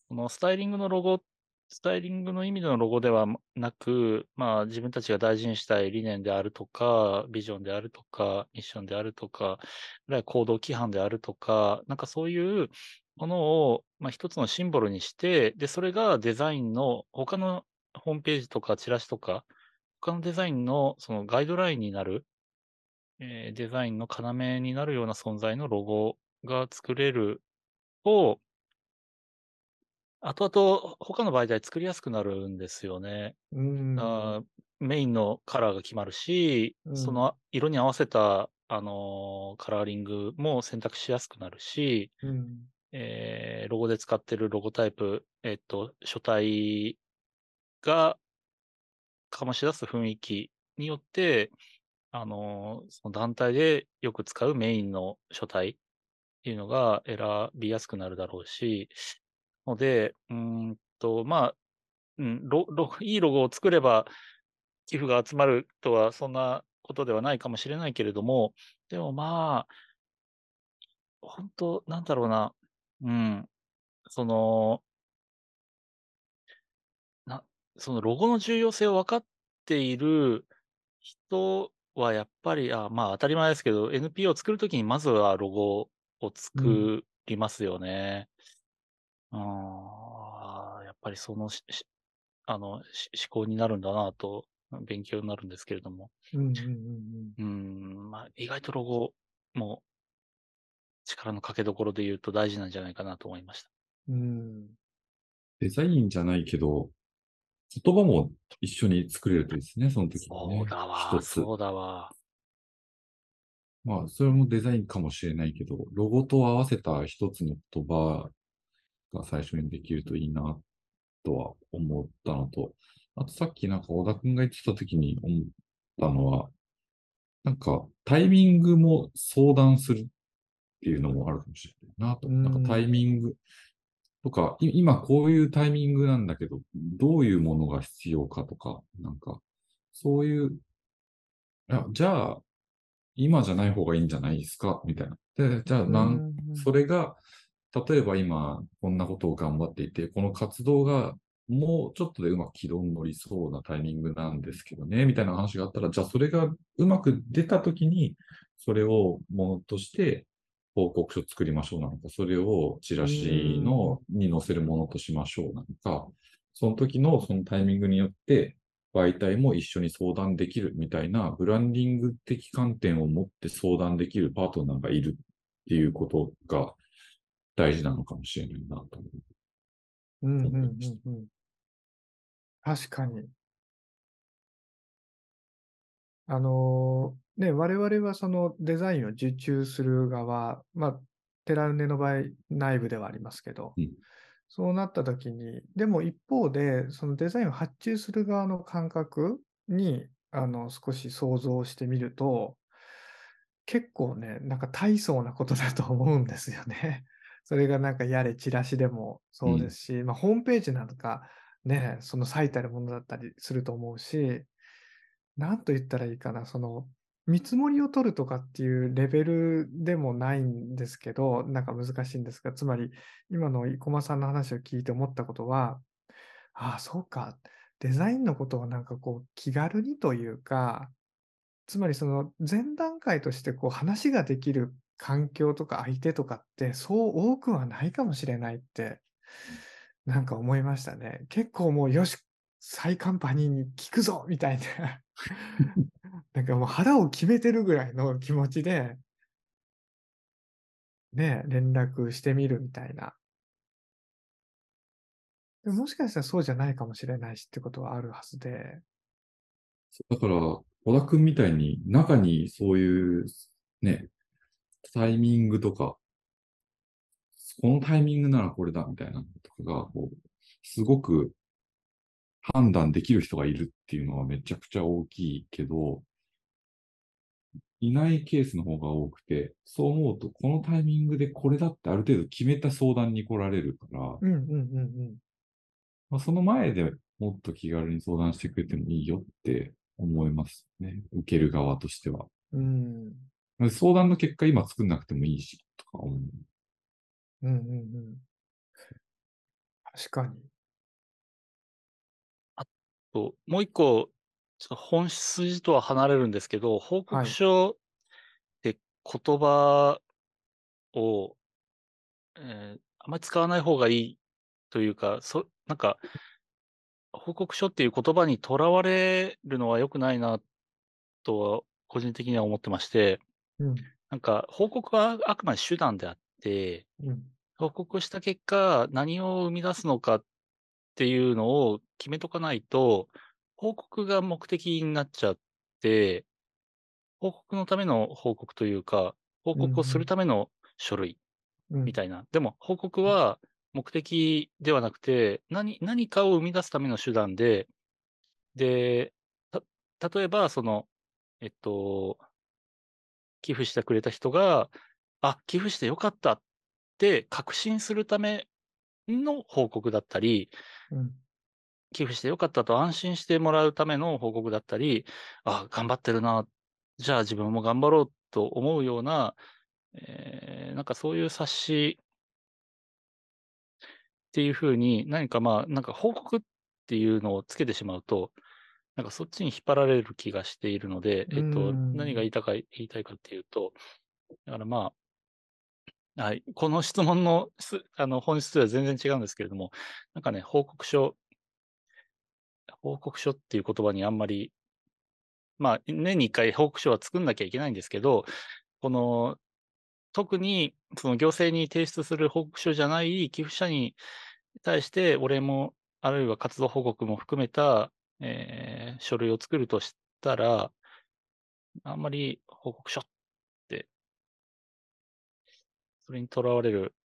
このスタイリングのロゴ、スタイリングの意味でのロゴではなく、まあ自分たちが大事にしたい理念であるとか、ビジョンであるとか、ミッションであるとか、行動規範であるとか、なんかそういうものを、まあ、一つのシンボルにして、で、それがデザインの他のホームページとかチラシとか、他のデザインのそのガイドラインになる、えー、デザインの要になるような存在のロゴが作れると、後々他の媒体作りやすくなるんですよね。うん。あメインのカラーが決まるし、うんその色に合わせた、あのーカラーリングも選択しやすくなるし、うん。えーロゴで使ってるロゴタイプ、えっと、書体が醸し出す雰囲気によって、あのその団体でよく使うメインの書体っていうのが選びやすくなるだろうし、ので、うんと、まあ、うん、ロロ いいロゴを作れば寄付が集まるとはそんなことではないかもしれないけれども、でもまあ、本当なんだろうな、うん、その、な、そのロゴの重要性を分かっている人はやっぱり、あ、まあ当たり前ですけど、NPO を作るときにまずはロゴを作りますよね。ああ、やっぱりそのし、しあの、し思考になるんだなと、勉強になるんですけれども。うんうんうんうーん、まあ、意外とロゴも力のかけどころで言うと大事なんじゃないかなと思いました。うん。うん。デザインじゃないけど、言葉も一緒に作れるといいですね、その時にね。そうだわ、一つ。そうだわ。まあ、それもデザインかもしれないけど、ロゴと合わせた一つの言葉が最初にできるといいな、とは思ったのと、あとさっきなんか小田くんが言ってた時に思ったのは、なんかタイミングも相談するっていうのもあるかもしれないなと。うんなんかタイミングとか、い今こういうタイミングなんだけど、どういうものが必要かとか、なんか、そういう、いやじゃあ、今じゃない方がいいんじゃないですか？みたいな。で、じゃあ、なんそれが、例えば今、こんなことを頑張っていて、この活動がもうちょっとでうまく軌道に乗りそうなタイミングなんですけどね、みたいな話があったら、じゃあそれがうまく出たときに、それをものとして報告書作りましょうなのか、それをチラシのに載せるものとしましょうなのか、その時のそのタイミングによって、媒体も一緒に相談できるみたいな、ブランディング的観点を持って相談できるパートナーがいるっていうことが大事なのかもしれないなと思う。うんうんうんうん。確かに。あのね、我々はそのデザインを受注する側、まあ、テラウネの場合、内部ではありますけど、うんそうなった時に、でも一方で、そのデザインを発注する側の感覚に、あの、少し想像してみると、結構ね、なんか大層なことだと思うんですよね。それがなんかやれチラシでもそうですし、まあ、ホームページなんかね、その最たるものだったりすると思うし、なんと言ったらいいかな、その見積もりを取るとかっていうレベルでもないんですけど、なんか難しいんですが、つまり今の生駒さんの話を聞いて思ったことは、ああ、そうか、デザインのことをなんかこう気軽にというか、つまりその前段階としてこう話ができる環境とか相手とかってそう多くはないかもしれないって、なんか思いましたね。結構もうよし、再カンパニーに聞くぞみたいな。なんかもう腹を決めてるぐらいの気持ちで、ね、連絡してみるみたいな。でもしかしたらそうじゃないかもしれないしってことはあるはずで。だから、小田くんみたいに中にそういうね、タイミングとか、このタイミングならこれだみたいなとかが、すごく判断できる人がいるっていうのはめちゃくちゃ大きいけど、いないケースの方が多くて、そう思うと、このタイミングでこれだってある程度決めた相談に来られるから、うんうんうんうん。まあ、その前でもっと気軽に相談してくれてもいいよって思いますね。受ける側としては。うん。相談の結果今作んなくてもいいし、とか思う。うんうんうん。確かに。ともう一個、ちょっと本筋とは離れるんですけど、報はい告書で言葉を、えーあまり使わない方がいいというか、そなんか、報告書っていう言葉にとらわれるのは良くないなとは、個人的には思ってまして、うん。なんか、報告はあくまで手段であって、うん。報告した結果、何を生み出すのかっていうのを決めとかないと、報告が目的になっちゃって、報告のための報告というか、報告をするための書類うん。みたいな。でも、報告は目的ではなくて、何、何かを生み出すための手段で、で、た、例えば、その、えっと、寄付してくれた人が、あ、寄付してよかったって確信するための報告だったり、うん。寄付してよかったと安心してもらうための報告だったり、あ、頑張ってるな、じゃあ自分も頑張ろうと思うような、えーなんかそういう冊子っていうふうに、何かまあ、なんか報告っていうのをつけてしまうと、なんかそっちに引っ張られる気がしているので、えっと、うん何が言いたか、言いたいかっていうと、だからまあ、はい、この質問のす あの本質とは全然違うんですけれども、なんかね、報告書、報告書っていう言葉にあんまり、まあ、年に1回報告書は作んなきゃいけないんですけど、この、特にその行政に提出する報告書じゃない寄付者に対して、お礼も、あるいは活動報告も含めた、えー書類を作るとしたら、あんまり報告書っ、それにとらわれる、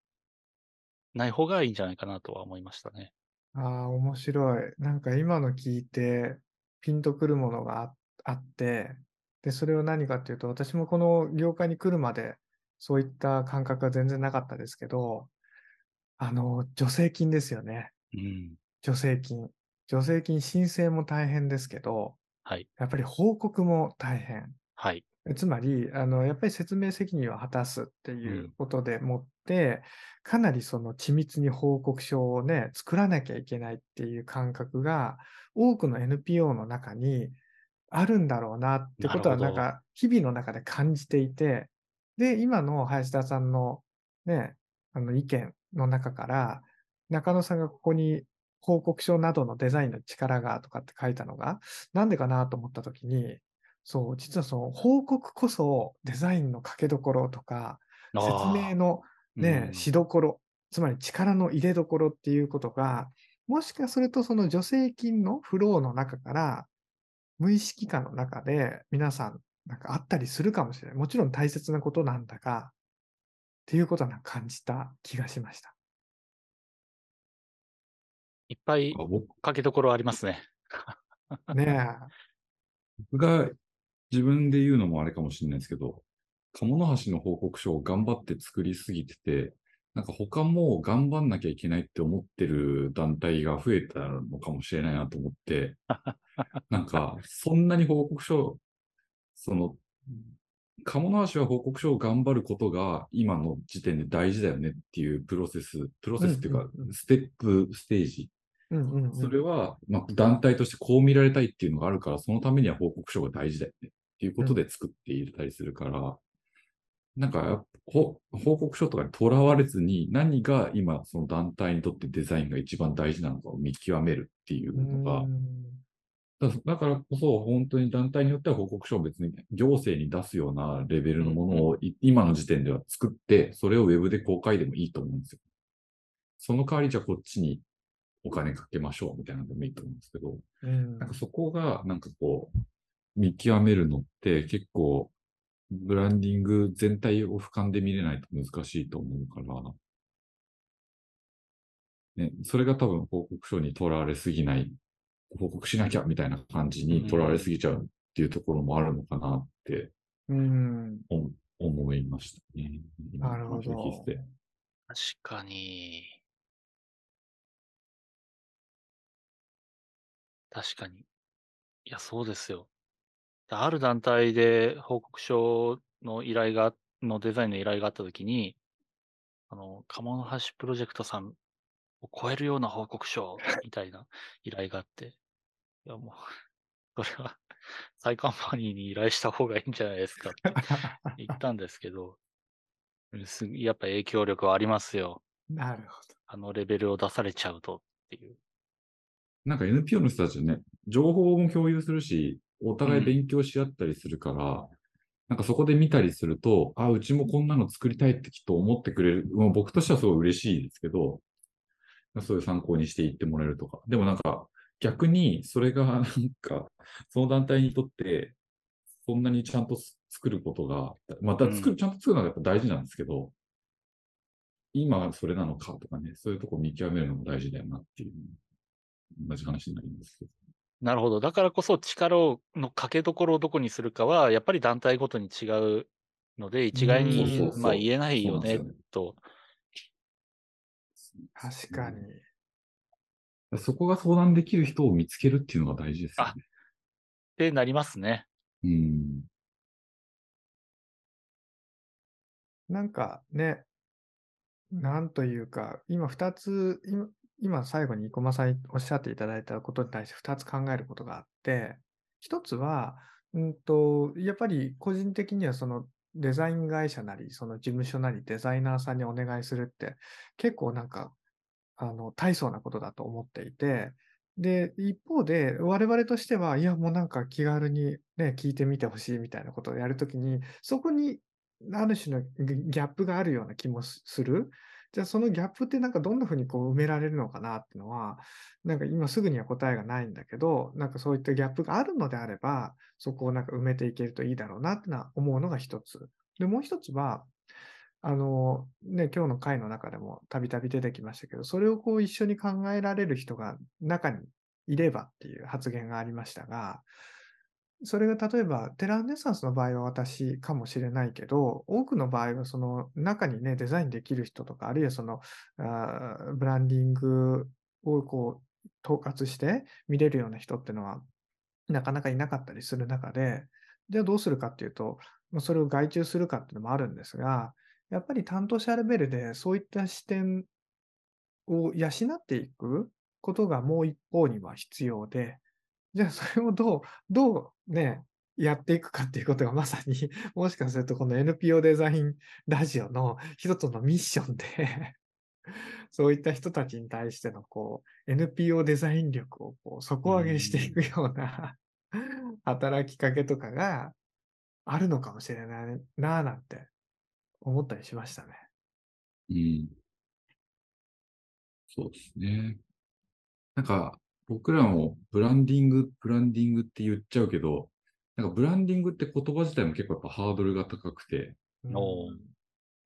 ない方がいいんじゃないかなとは思いましたね。ああ、面白い。なんか今の聞いて、ピンとくるものがああって、で、それは何かっていうと、私もこの業界に来るまで、そういった感覚は全然なかったですけど、あの、助成金ですよね。うん。助成金。助成金申請も大変ですけど、はい。やっぱり報告も大変。はい。つまり、あの、やっぱり説明責任を果たすっていううん。ことでもって、かなりその緻密に報告書をね、作らなきゃいけないっていう感覚が、多くの NPO の中にあるんだろうなってことは、なんか、日々の中で感じていて、で、今の林田さんのね、あの意見の中から、中野さんがここに報告書などのデザインの力がとかって書いたのが、なんでかなと思ったときに、そう、実はその報告こそデザインのかけどころとか、説明のね、しどころ、つまり力の入れどころっていうことが、もしかするとその助成金のフローの中から、無意識化の中で皆さんなんかあったりするかもしれない。もちろん大切なことなんだが、っていうことは感じた気がしました。いっぱいかけどころありますね。ね僕が自分で言うのもあれかもしれないですけど、鴨の橋の報告書を頑張って作りすぎてて、なんか他も頑張んなきゃいけないって思ってる団体が増えたのかもしれないなと思って、なんか、そんなに報告書、その、鴨の橋は報告書を頑張ることが今の時点で大事だよねっていうプロセス、プロセスっていうかステップ、ステージ。それは、まあ、団体としてこう見られたいっていうのがあるから、そのためには報告書が大事だよねっていうことで作っていたりするから、なんかほ、報告書とかにとらわれずに、何が今、その団体にとってデザインが一番大事なのかを見極めるっていうのが、だだからこそ、本当に団体によっては報告書を別に行政に出すようなレベルのものをい今の時点では作って、それをウェブで公開でもいいと思うんですよ。その代わりじゃあこっちにお金かけましょうみたいなのでもいいと思うんですけど、うん。なんかそこがなんかこう、見極めるのって結構、ブランディング全体を俯瞰で見れないと難しいと思うから、ね、それが多分報告書にとらわれすぎない、報告しなきゃみたいな感じにとらわれすぎちゃうっていうところもあるのかなってうん。思思いましたね。今なるほど確かに。確かに。いや、そうですよ。ある団体で報告書の依頼が、のデザインの依頼があったときに、あの、鴨の橋プロジェクトさんを超えるような報告書みたいな依頼があって、いや、もう、それは、サイカンパニーに依頼した方がいいんじゃないですかって言ったんですけど、うんすやっぱ影響力はありますよ。なるほあのレベルを出されちゃうとっていう。なんか NPO の人たちはね、情報も共有するし、お互い勉強し合ったりするから、なんかそこで見たりすると、あ、うちもこんなの作りたいってきっと思ってくれる。もう僕としてはすごい嬉しいですけど、そういう参考にしていってもらえるとか。でもなんか逆にそれがなんか、その団体にとって、そんなにちゃんと作ることが、また作る、うんちゃんと作るのがやっぱ大事なんですけど、今それなのかとかね、そういうとこ見極めるのも大事だよなっていう、同じ話になりますけど。なるほど。だからこそ力をのかけどころをどこにするかは、やっぱり団体ごとに違うので、一概うんにまあ言えないよねと。確かに。そこが相談できる人を見つけるっていうのが大事ですよね。ってなりますね。うん。なんかね、なんというか、今2つ、今最後に生駒さんおっしゃっていただいたことに対して2つ考えることがあって、1つは、うんと、やっぱり個人的にはそのデザイン会社なり、その事務所なりデザイナーさんにお願いするって結構なんか、あの、大層なことだと思っていて、で、一方で我々としては、いやもうなんか気軽にね、聞いてみてほしいみたいなことをやるときに、そこにある種のギャップがあるような気もする。じゃあそのギャップってなんかどんなふうにこう埋められるのかなっていうのは、なんか今すぐには答えがないんだけど、なんかそういったギャップがあるのであれば、そこをなんか埋めていけるといいだろうなってのは思うのが一つ。で、もう一つは、あのね、今日の回の中でもたびたび出てきましたけど、それをこう一緒に考えられる人が中にいればっていう発言がありましたが、それが例えばテラーネサンスの場合は私かもしれないけど、多くの場合はその中にね、デザインできる人とか、あるいはそのあブランディングをこう統括して見れるような人っていうのはなかなかいなかったりする中で、じゃあどうするかっていうと、それを外注するかっていうのもあるんですが、やっぱり担当者レベルでそういった視点を養っていくことがもう一方には必要で、じゃあそれをどう、どうね、やっていくかっていうことがまさに、もしかするとこの NPO デザインラジオの一つのミッションで そういった人たちに対してのこう NPO デザイン力をこう底上げしていくような 働きかけとかがあるのかもしれないなぁなんて思ったりしましたね。うん。そうですね。なんか、僕らもブランディング、ブランディングって言っちゃうけど、なんかブランディングって言葉自体も結構やっぱハードルが高くて、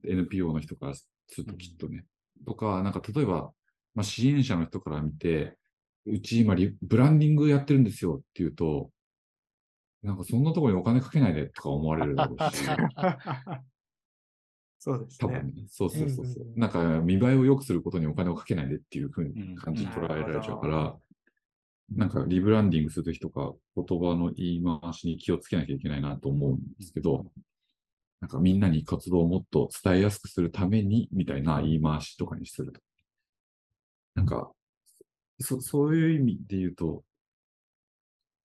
NPO の人からするときっとね。とか、なんか例えば、まあ、支援者の人から見て、うち今リブランディングやってるんですよって言うと、なんかそんなところにお金かけないでとか思われるだろうし、そうですね。多分ね、そうそうそうそう。うんうんうん。なんか見栄えを良くすることにお金をかけないでっていう風うん。に感じに捉えられちゃうかなら、なんかリブランディングするときとか言葉の言い回しに気をつけなきゃいけないなと思うんですけど、なんかみんなに活動をもっと伝えやすくするためにみたいな言い回しとかにすると。なんか、そそういう意味で言うと、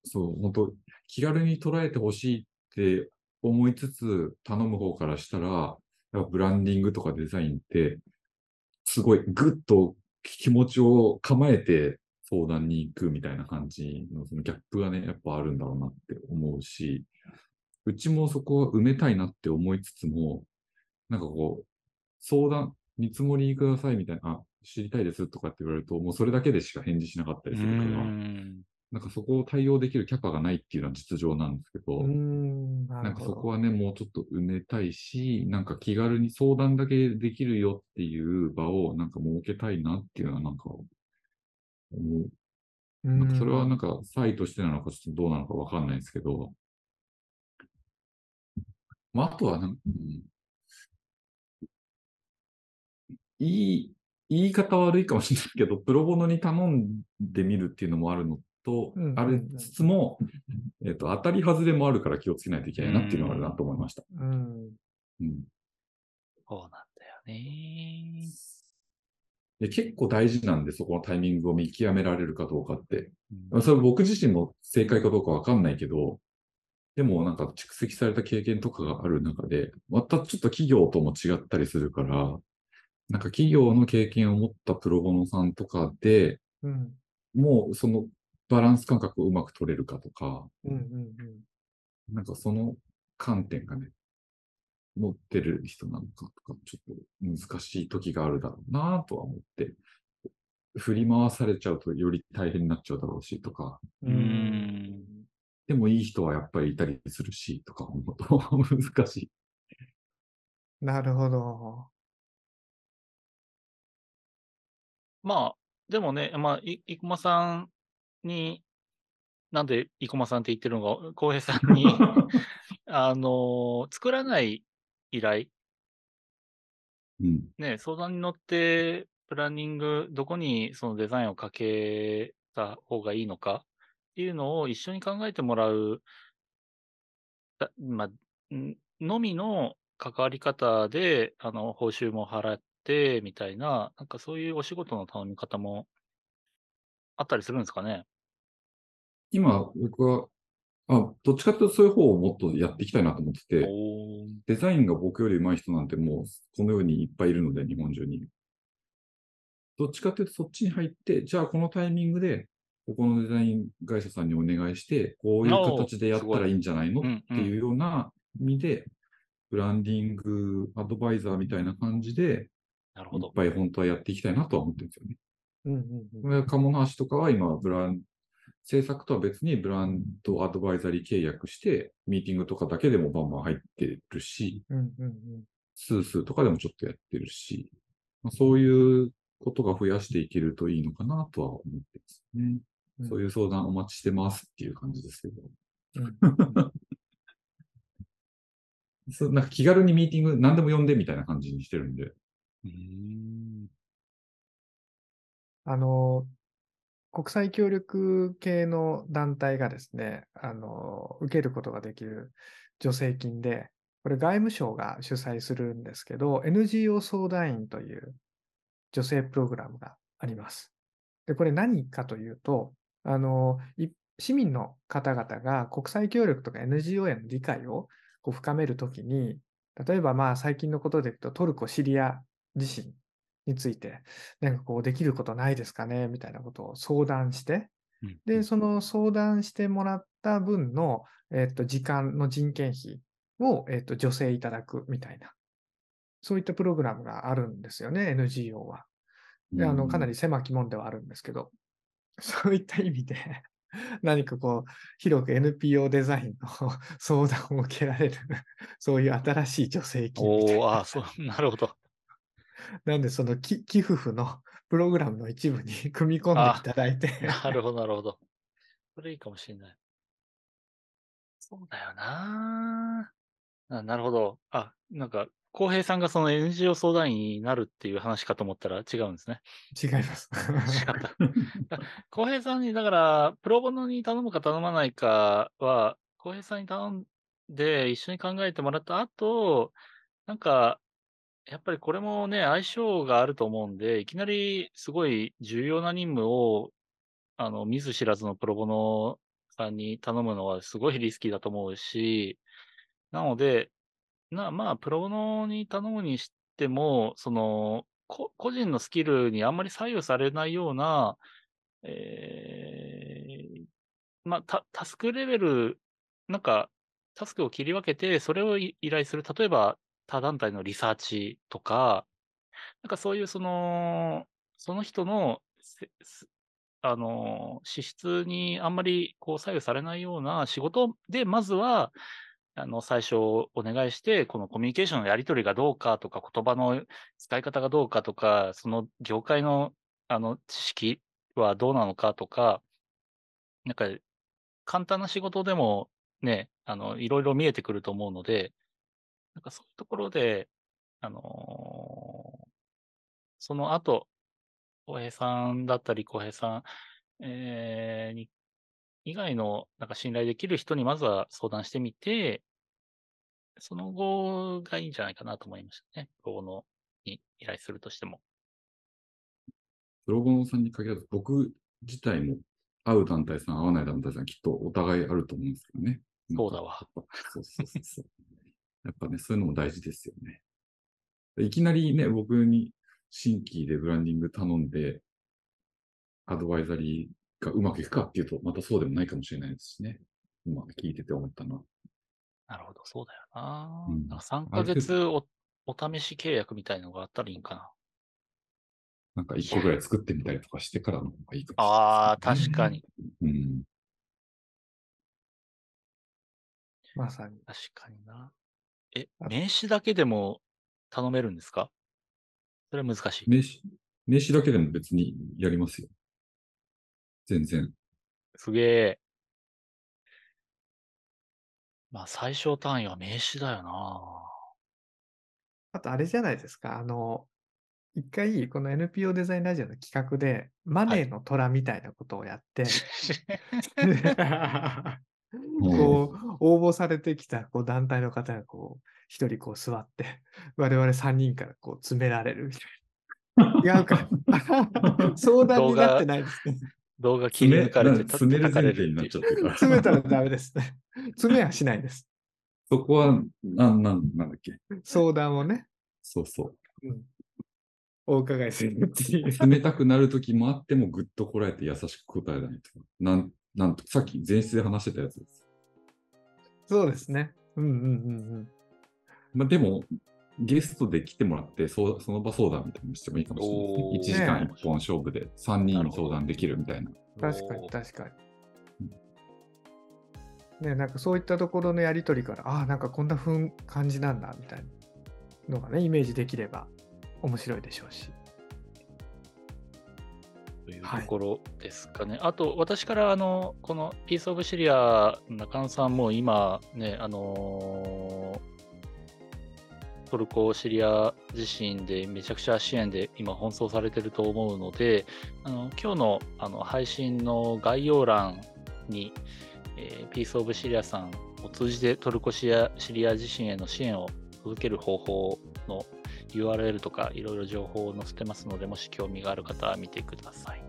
そう、本当気軽に捉えてほしいって思いつつ頼む方からしたら、やっぱブランディングとかデザインって、すごいぐっと気持ちを構えて相談に行くみたいな感じのそのギャップがね、やっぱあるんだろうなって思うし、うちもそこは埋めたいなって思いつつも、なんかこう、相談、見積もりくださいみたいな、あ、知りたいですとかって言われると、もうそれだけでしか返事しなかったうりするから、ん。なんかそこを対応できるキャパがないっていうのは実情なんですけど、ん、ななんか。そこはね、もうちょっと埋めたいし、なんか気軽に相談だけできるよっていう場をなんか設けたいなっていうのはなんか思う。うなんかそれはんなんか際としてなのかちょっとどうなのかわかんないですけど、まああとはなんか、うんいい、言い方悪いかもしれないけど、プロボノに頼んでみるっていうのもあるのとうんうんう、んありつつも、えっと、当たり外れもあるから気をつけないといけないなっていうのがあるなと思いました。うん。うんそうなんだよね。で結構大事なんで、そこのタイミングを見極められるかどうかって。うんそれ僕自身も正解かどうかわかんないけど、でもなんか蓄積された経験とかがある中で、またちょっと企業とも違ったりするから、なんか企業の経験を持ったプロボノさんとかでうん。もうそのバランス感覚をうまく取れるかとか、うん。うん。なんかその観点がね、持ってる人なのかとか、ちょっと難しい時があるだろうなとは思って、振り回されちゃうとより大変になっちゃうだろうしとか、ううんん。でもいい人はやっぱりいたりするしとか思うと 難しい。なるほど。まあ、でもね、まあ、い、生駒さんに、なんで生駒さんって言ってるのが、浩平さんに、あのー作らない依頼、うん。ね、相談に乗って、プランニング、どこにそのデザインをかけた方がいいのかっていうのを一緒に考えてもらう、だまあ、んのみの関わり方で、あの、報酬も払って、みたいな、なんかそういうお仕事の頼み方もあったりするんですかね？今僕は、あ、どっちかというとそういう方をもっとやっていきたいなと思ってて、デザインが僕より上手い人なんてもうこの世にいっぱいいるので、日本中に。どっちかというとそっちに入って、じゃあこのタイミングで、ここのデザイン会社さんにお願いして、こういう形でやったらいいんじゃないの？っていうような意味で、ブランディングアドバイザーみたいな感じで、なるほど。いっぱい本当はやっていきたいなとは思ってるんですよね。うん。うん。これ鴨の橋とかは今、ブラン、制作とは別にブランドアドバイザリー契約して、ミーティングとかだけでもバンバン入ってるし、うん。うん。スースーとかでもちょっとやってるし、まあ、そういうことが増やしていけるといいのかなとは思ってますね。うんそういう相談お待ちしてますっていう感じですけど。うん。そうなんか気軽にミーティング何でも呼んでみたいな感じにしてるんで。うーん。あの、国際協力系の団体がですね、あの、受けることができる助成金で、これ外務省が主催するんですけど、NGO 相談員という助成プログラムがあります。で、これ何かというと、あの、市民の方々が国際協力とか NGO への理解をこう深めるときに、例えばまあ最近のことで言うとトルコ・シリア地震について、なんかこうできることないですかねみたいなことを相談して、うんで、その相談してもらった分の、えっと、時間の人件費を、えっと、助成いただくみたいな、そういったプログラムがあるんですよね、NGO は。で、あの、かなり狭き門ではあるんですけど、そういった意味で、何かこう、広く NPO デザインの相談を受けられる、そういう新しい助成金みたいな。おー、あーそう、なるほど。なんで、そのき寄付付の プログラムの一部に 組み込んでいただいて、なるほど、なるほど。それいいかもしれない。そうだよなあなるほど。あ、なんか、浩平さんがその NGO 相談員になるっていう話かと思ったら違うんですね。違います。違った。浩平さんに、だから、プロボノに頼むか頼まないかは、浩平さんに頼んで一緒に考えてもらった後、なんか、やっぱりこれもね、相性があると思うんで、いきなりすごい重要な任務を、あの、見ず知らずのプロボノさんに頼むのはすごいリスキーだと思うし、なので、な、まあ、プロボノに頼むにしても、その、こ個人のスキルにあんまり左右されないような、えーまあ、タスクレベル、なんか、タスクを切り分けて、それを依頼する。例えば、他団体のリサーチとか、なんかそういうその、その人の、あの、資質にあんまりこう左右されないような仕事で、まずは、あの、最初お願いして、このコミュニケーションのやり取りがどうかとか、言葉の使い方がどうかとか、その業界の、あの、知識はどうなのかとか、なんか、簡単な仕事でもね、あの、いろいろ見えてくると思うので、なんかそういうところで、あのーその後、浩平さんだったり、浩平さん、えーに、以外の、なんか信頼できる人にまずは相談してみて、その後がいいんじゃないかなと思いましたね。プロボノに依頼するとしても。プロボノさんに限らず、僕自体も会う団体さん、会わない団体さん、きっとお互いあると思うんですけどね。そうだわそうそうそうそう。やっぱね、そういうのも大事ですよね。いきなりね、僕に新規でブランディング頼んで、アドバイザリーがうまくいくかっていうと、またそうでもないかもしれないですしね。今聞いてて思ったのは。なるほど、そうだよな。うんなんか3ヶ月おお試し契約みたいのがあったらいいんかな。なんか一個ぐらい作ってみたりとかしてからの方がいいかもしれないね、ああ、確かに。うん。まさに。確かにな。え、あ名刺だけでも頼めるんですか？それは難しい。名刺、名刺だけでも別にやりますよ。全然。すげえ。まあ、最小単位は名刺だよな。あとあれじゃないですか。あの、一回、この NPO デザインラジオの企画で、マネーの虎みたいなことをやって、こう、応募されてきたこう団体の方がこう、一人こう座って、我々三人からこう詰められるみたいな。違うか。相談になってないですね。動画切り抜かれて詰める前提になっちゃってるから。詰めたらダメですね。詰めはしないです。そこは、なん、なん、なんだっけ？相談をね、そうそう。うんお伺いするっていう。冷たくなる時もあってもぐっとこらえて優しく答えないと。なん、なんと、さっき前室で話してたやつです。そうですね。うんうんうんうん。まあでも、ゲストで来てもらって、そうその場相談みたいなのしてもいいかもしれないですね。おー1時間1本勝負で3人に相談できるみたいな。確かに確かに。ね、なんかそういったところのやりとりから、ああ、なんかこんなふん感じなんだみたいなのがね、イメージできれば面白いでしょうし。というとはいころですかね。あと、私から、あの、このピースオブシリア、中野さんも今、ね、あのートルコ・シリア地震でめちゃくちゃ支援で今奔走されてると思うので、あの今日のあの配信の概要欄に、えーピースオブシリアさんを通じてトルコシリアシリア地震への支援を届ける方法の URL とかいろいろ情報を載せてますので、もし興味がある方は見てください。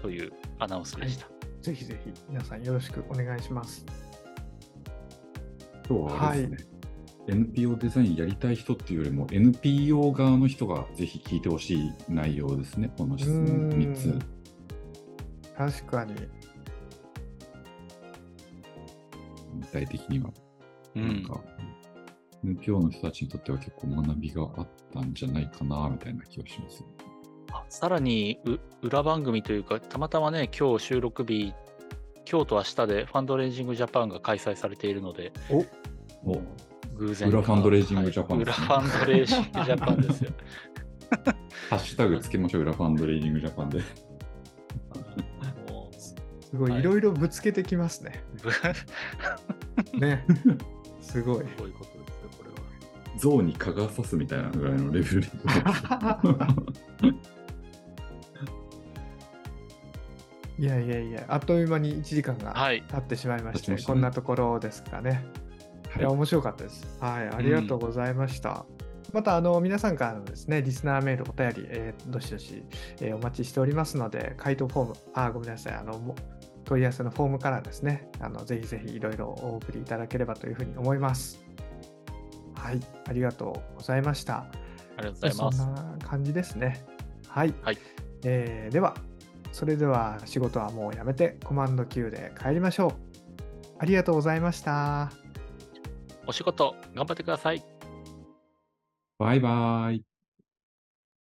というアナウンスでした。ぜひぜひ皆さんよろしくお願いします。今日はあれですね。NPO デザインやりたい人っていうよりも NPO 側の人がぜひ聞いてほしい内容ですね。この質問3つ。確かに。具体的には。うん。なんか、NPO の人たちにとっては結構学びがあったんじゃないかな、みたいな気がします。あさらにう裏番組というか、たまたまね、今日収録日、今日と明日でファンドレイジングジャパンが開催されているので、お偶然か。裏ファンドレイジングジャパンはいですね裏ファンドレイジングジャパンですよ。ハッシュタグつけましょう、裏ファンドレーニングジャパンで。もすごい、はいいろいろぶつけてきますね。ね。すごい。ごいことですよ、これは。象に蚊が刺すみたいなぐらいのレベルで。いやいやいや、あっという間に1時間がはい。経ってしまいまして、経ちましたねこんなところですかね。いや、はい、面白かったです。はい、ありがとうございました。また、あの、皆さんからのですね、リスナーメール、お便り、えーどしどし、えーお待ちしておりますので、回答フォーム、あ、ごめんなさい、あの、も問い合わせのフォームからですね、あの、ぜひぜひいろいろお送りいただければというふうに思います。はい、ありがとうございました。ありがとうございます。そんな感じですね。はい。はいえーでは、それでは仕事はもうやめて、コマンド Q で帰りましょう。ありがとうございました。お仕事、頑張ってください。バイバイ。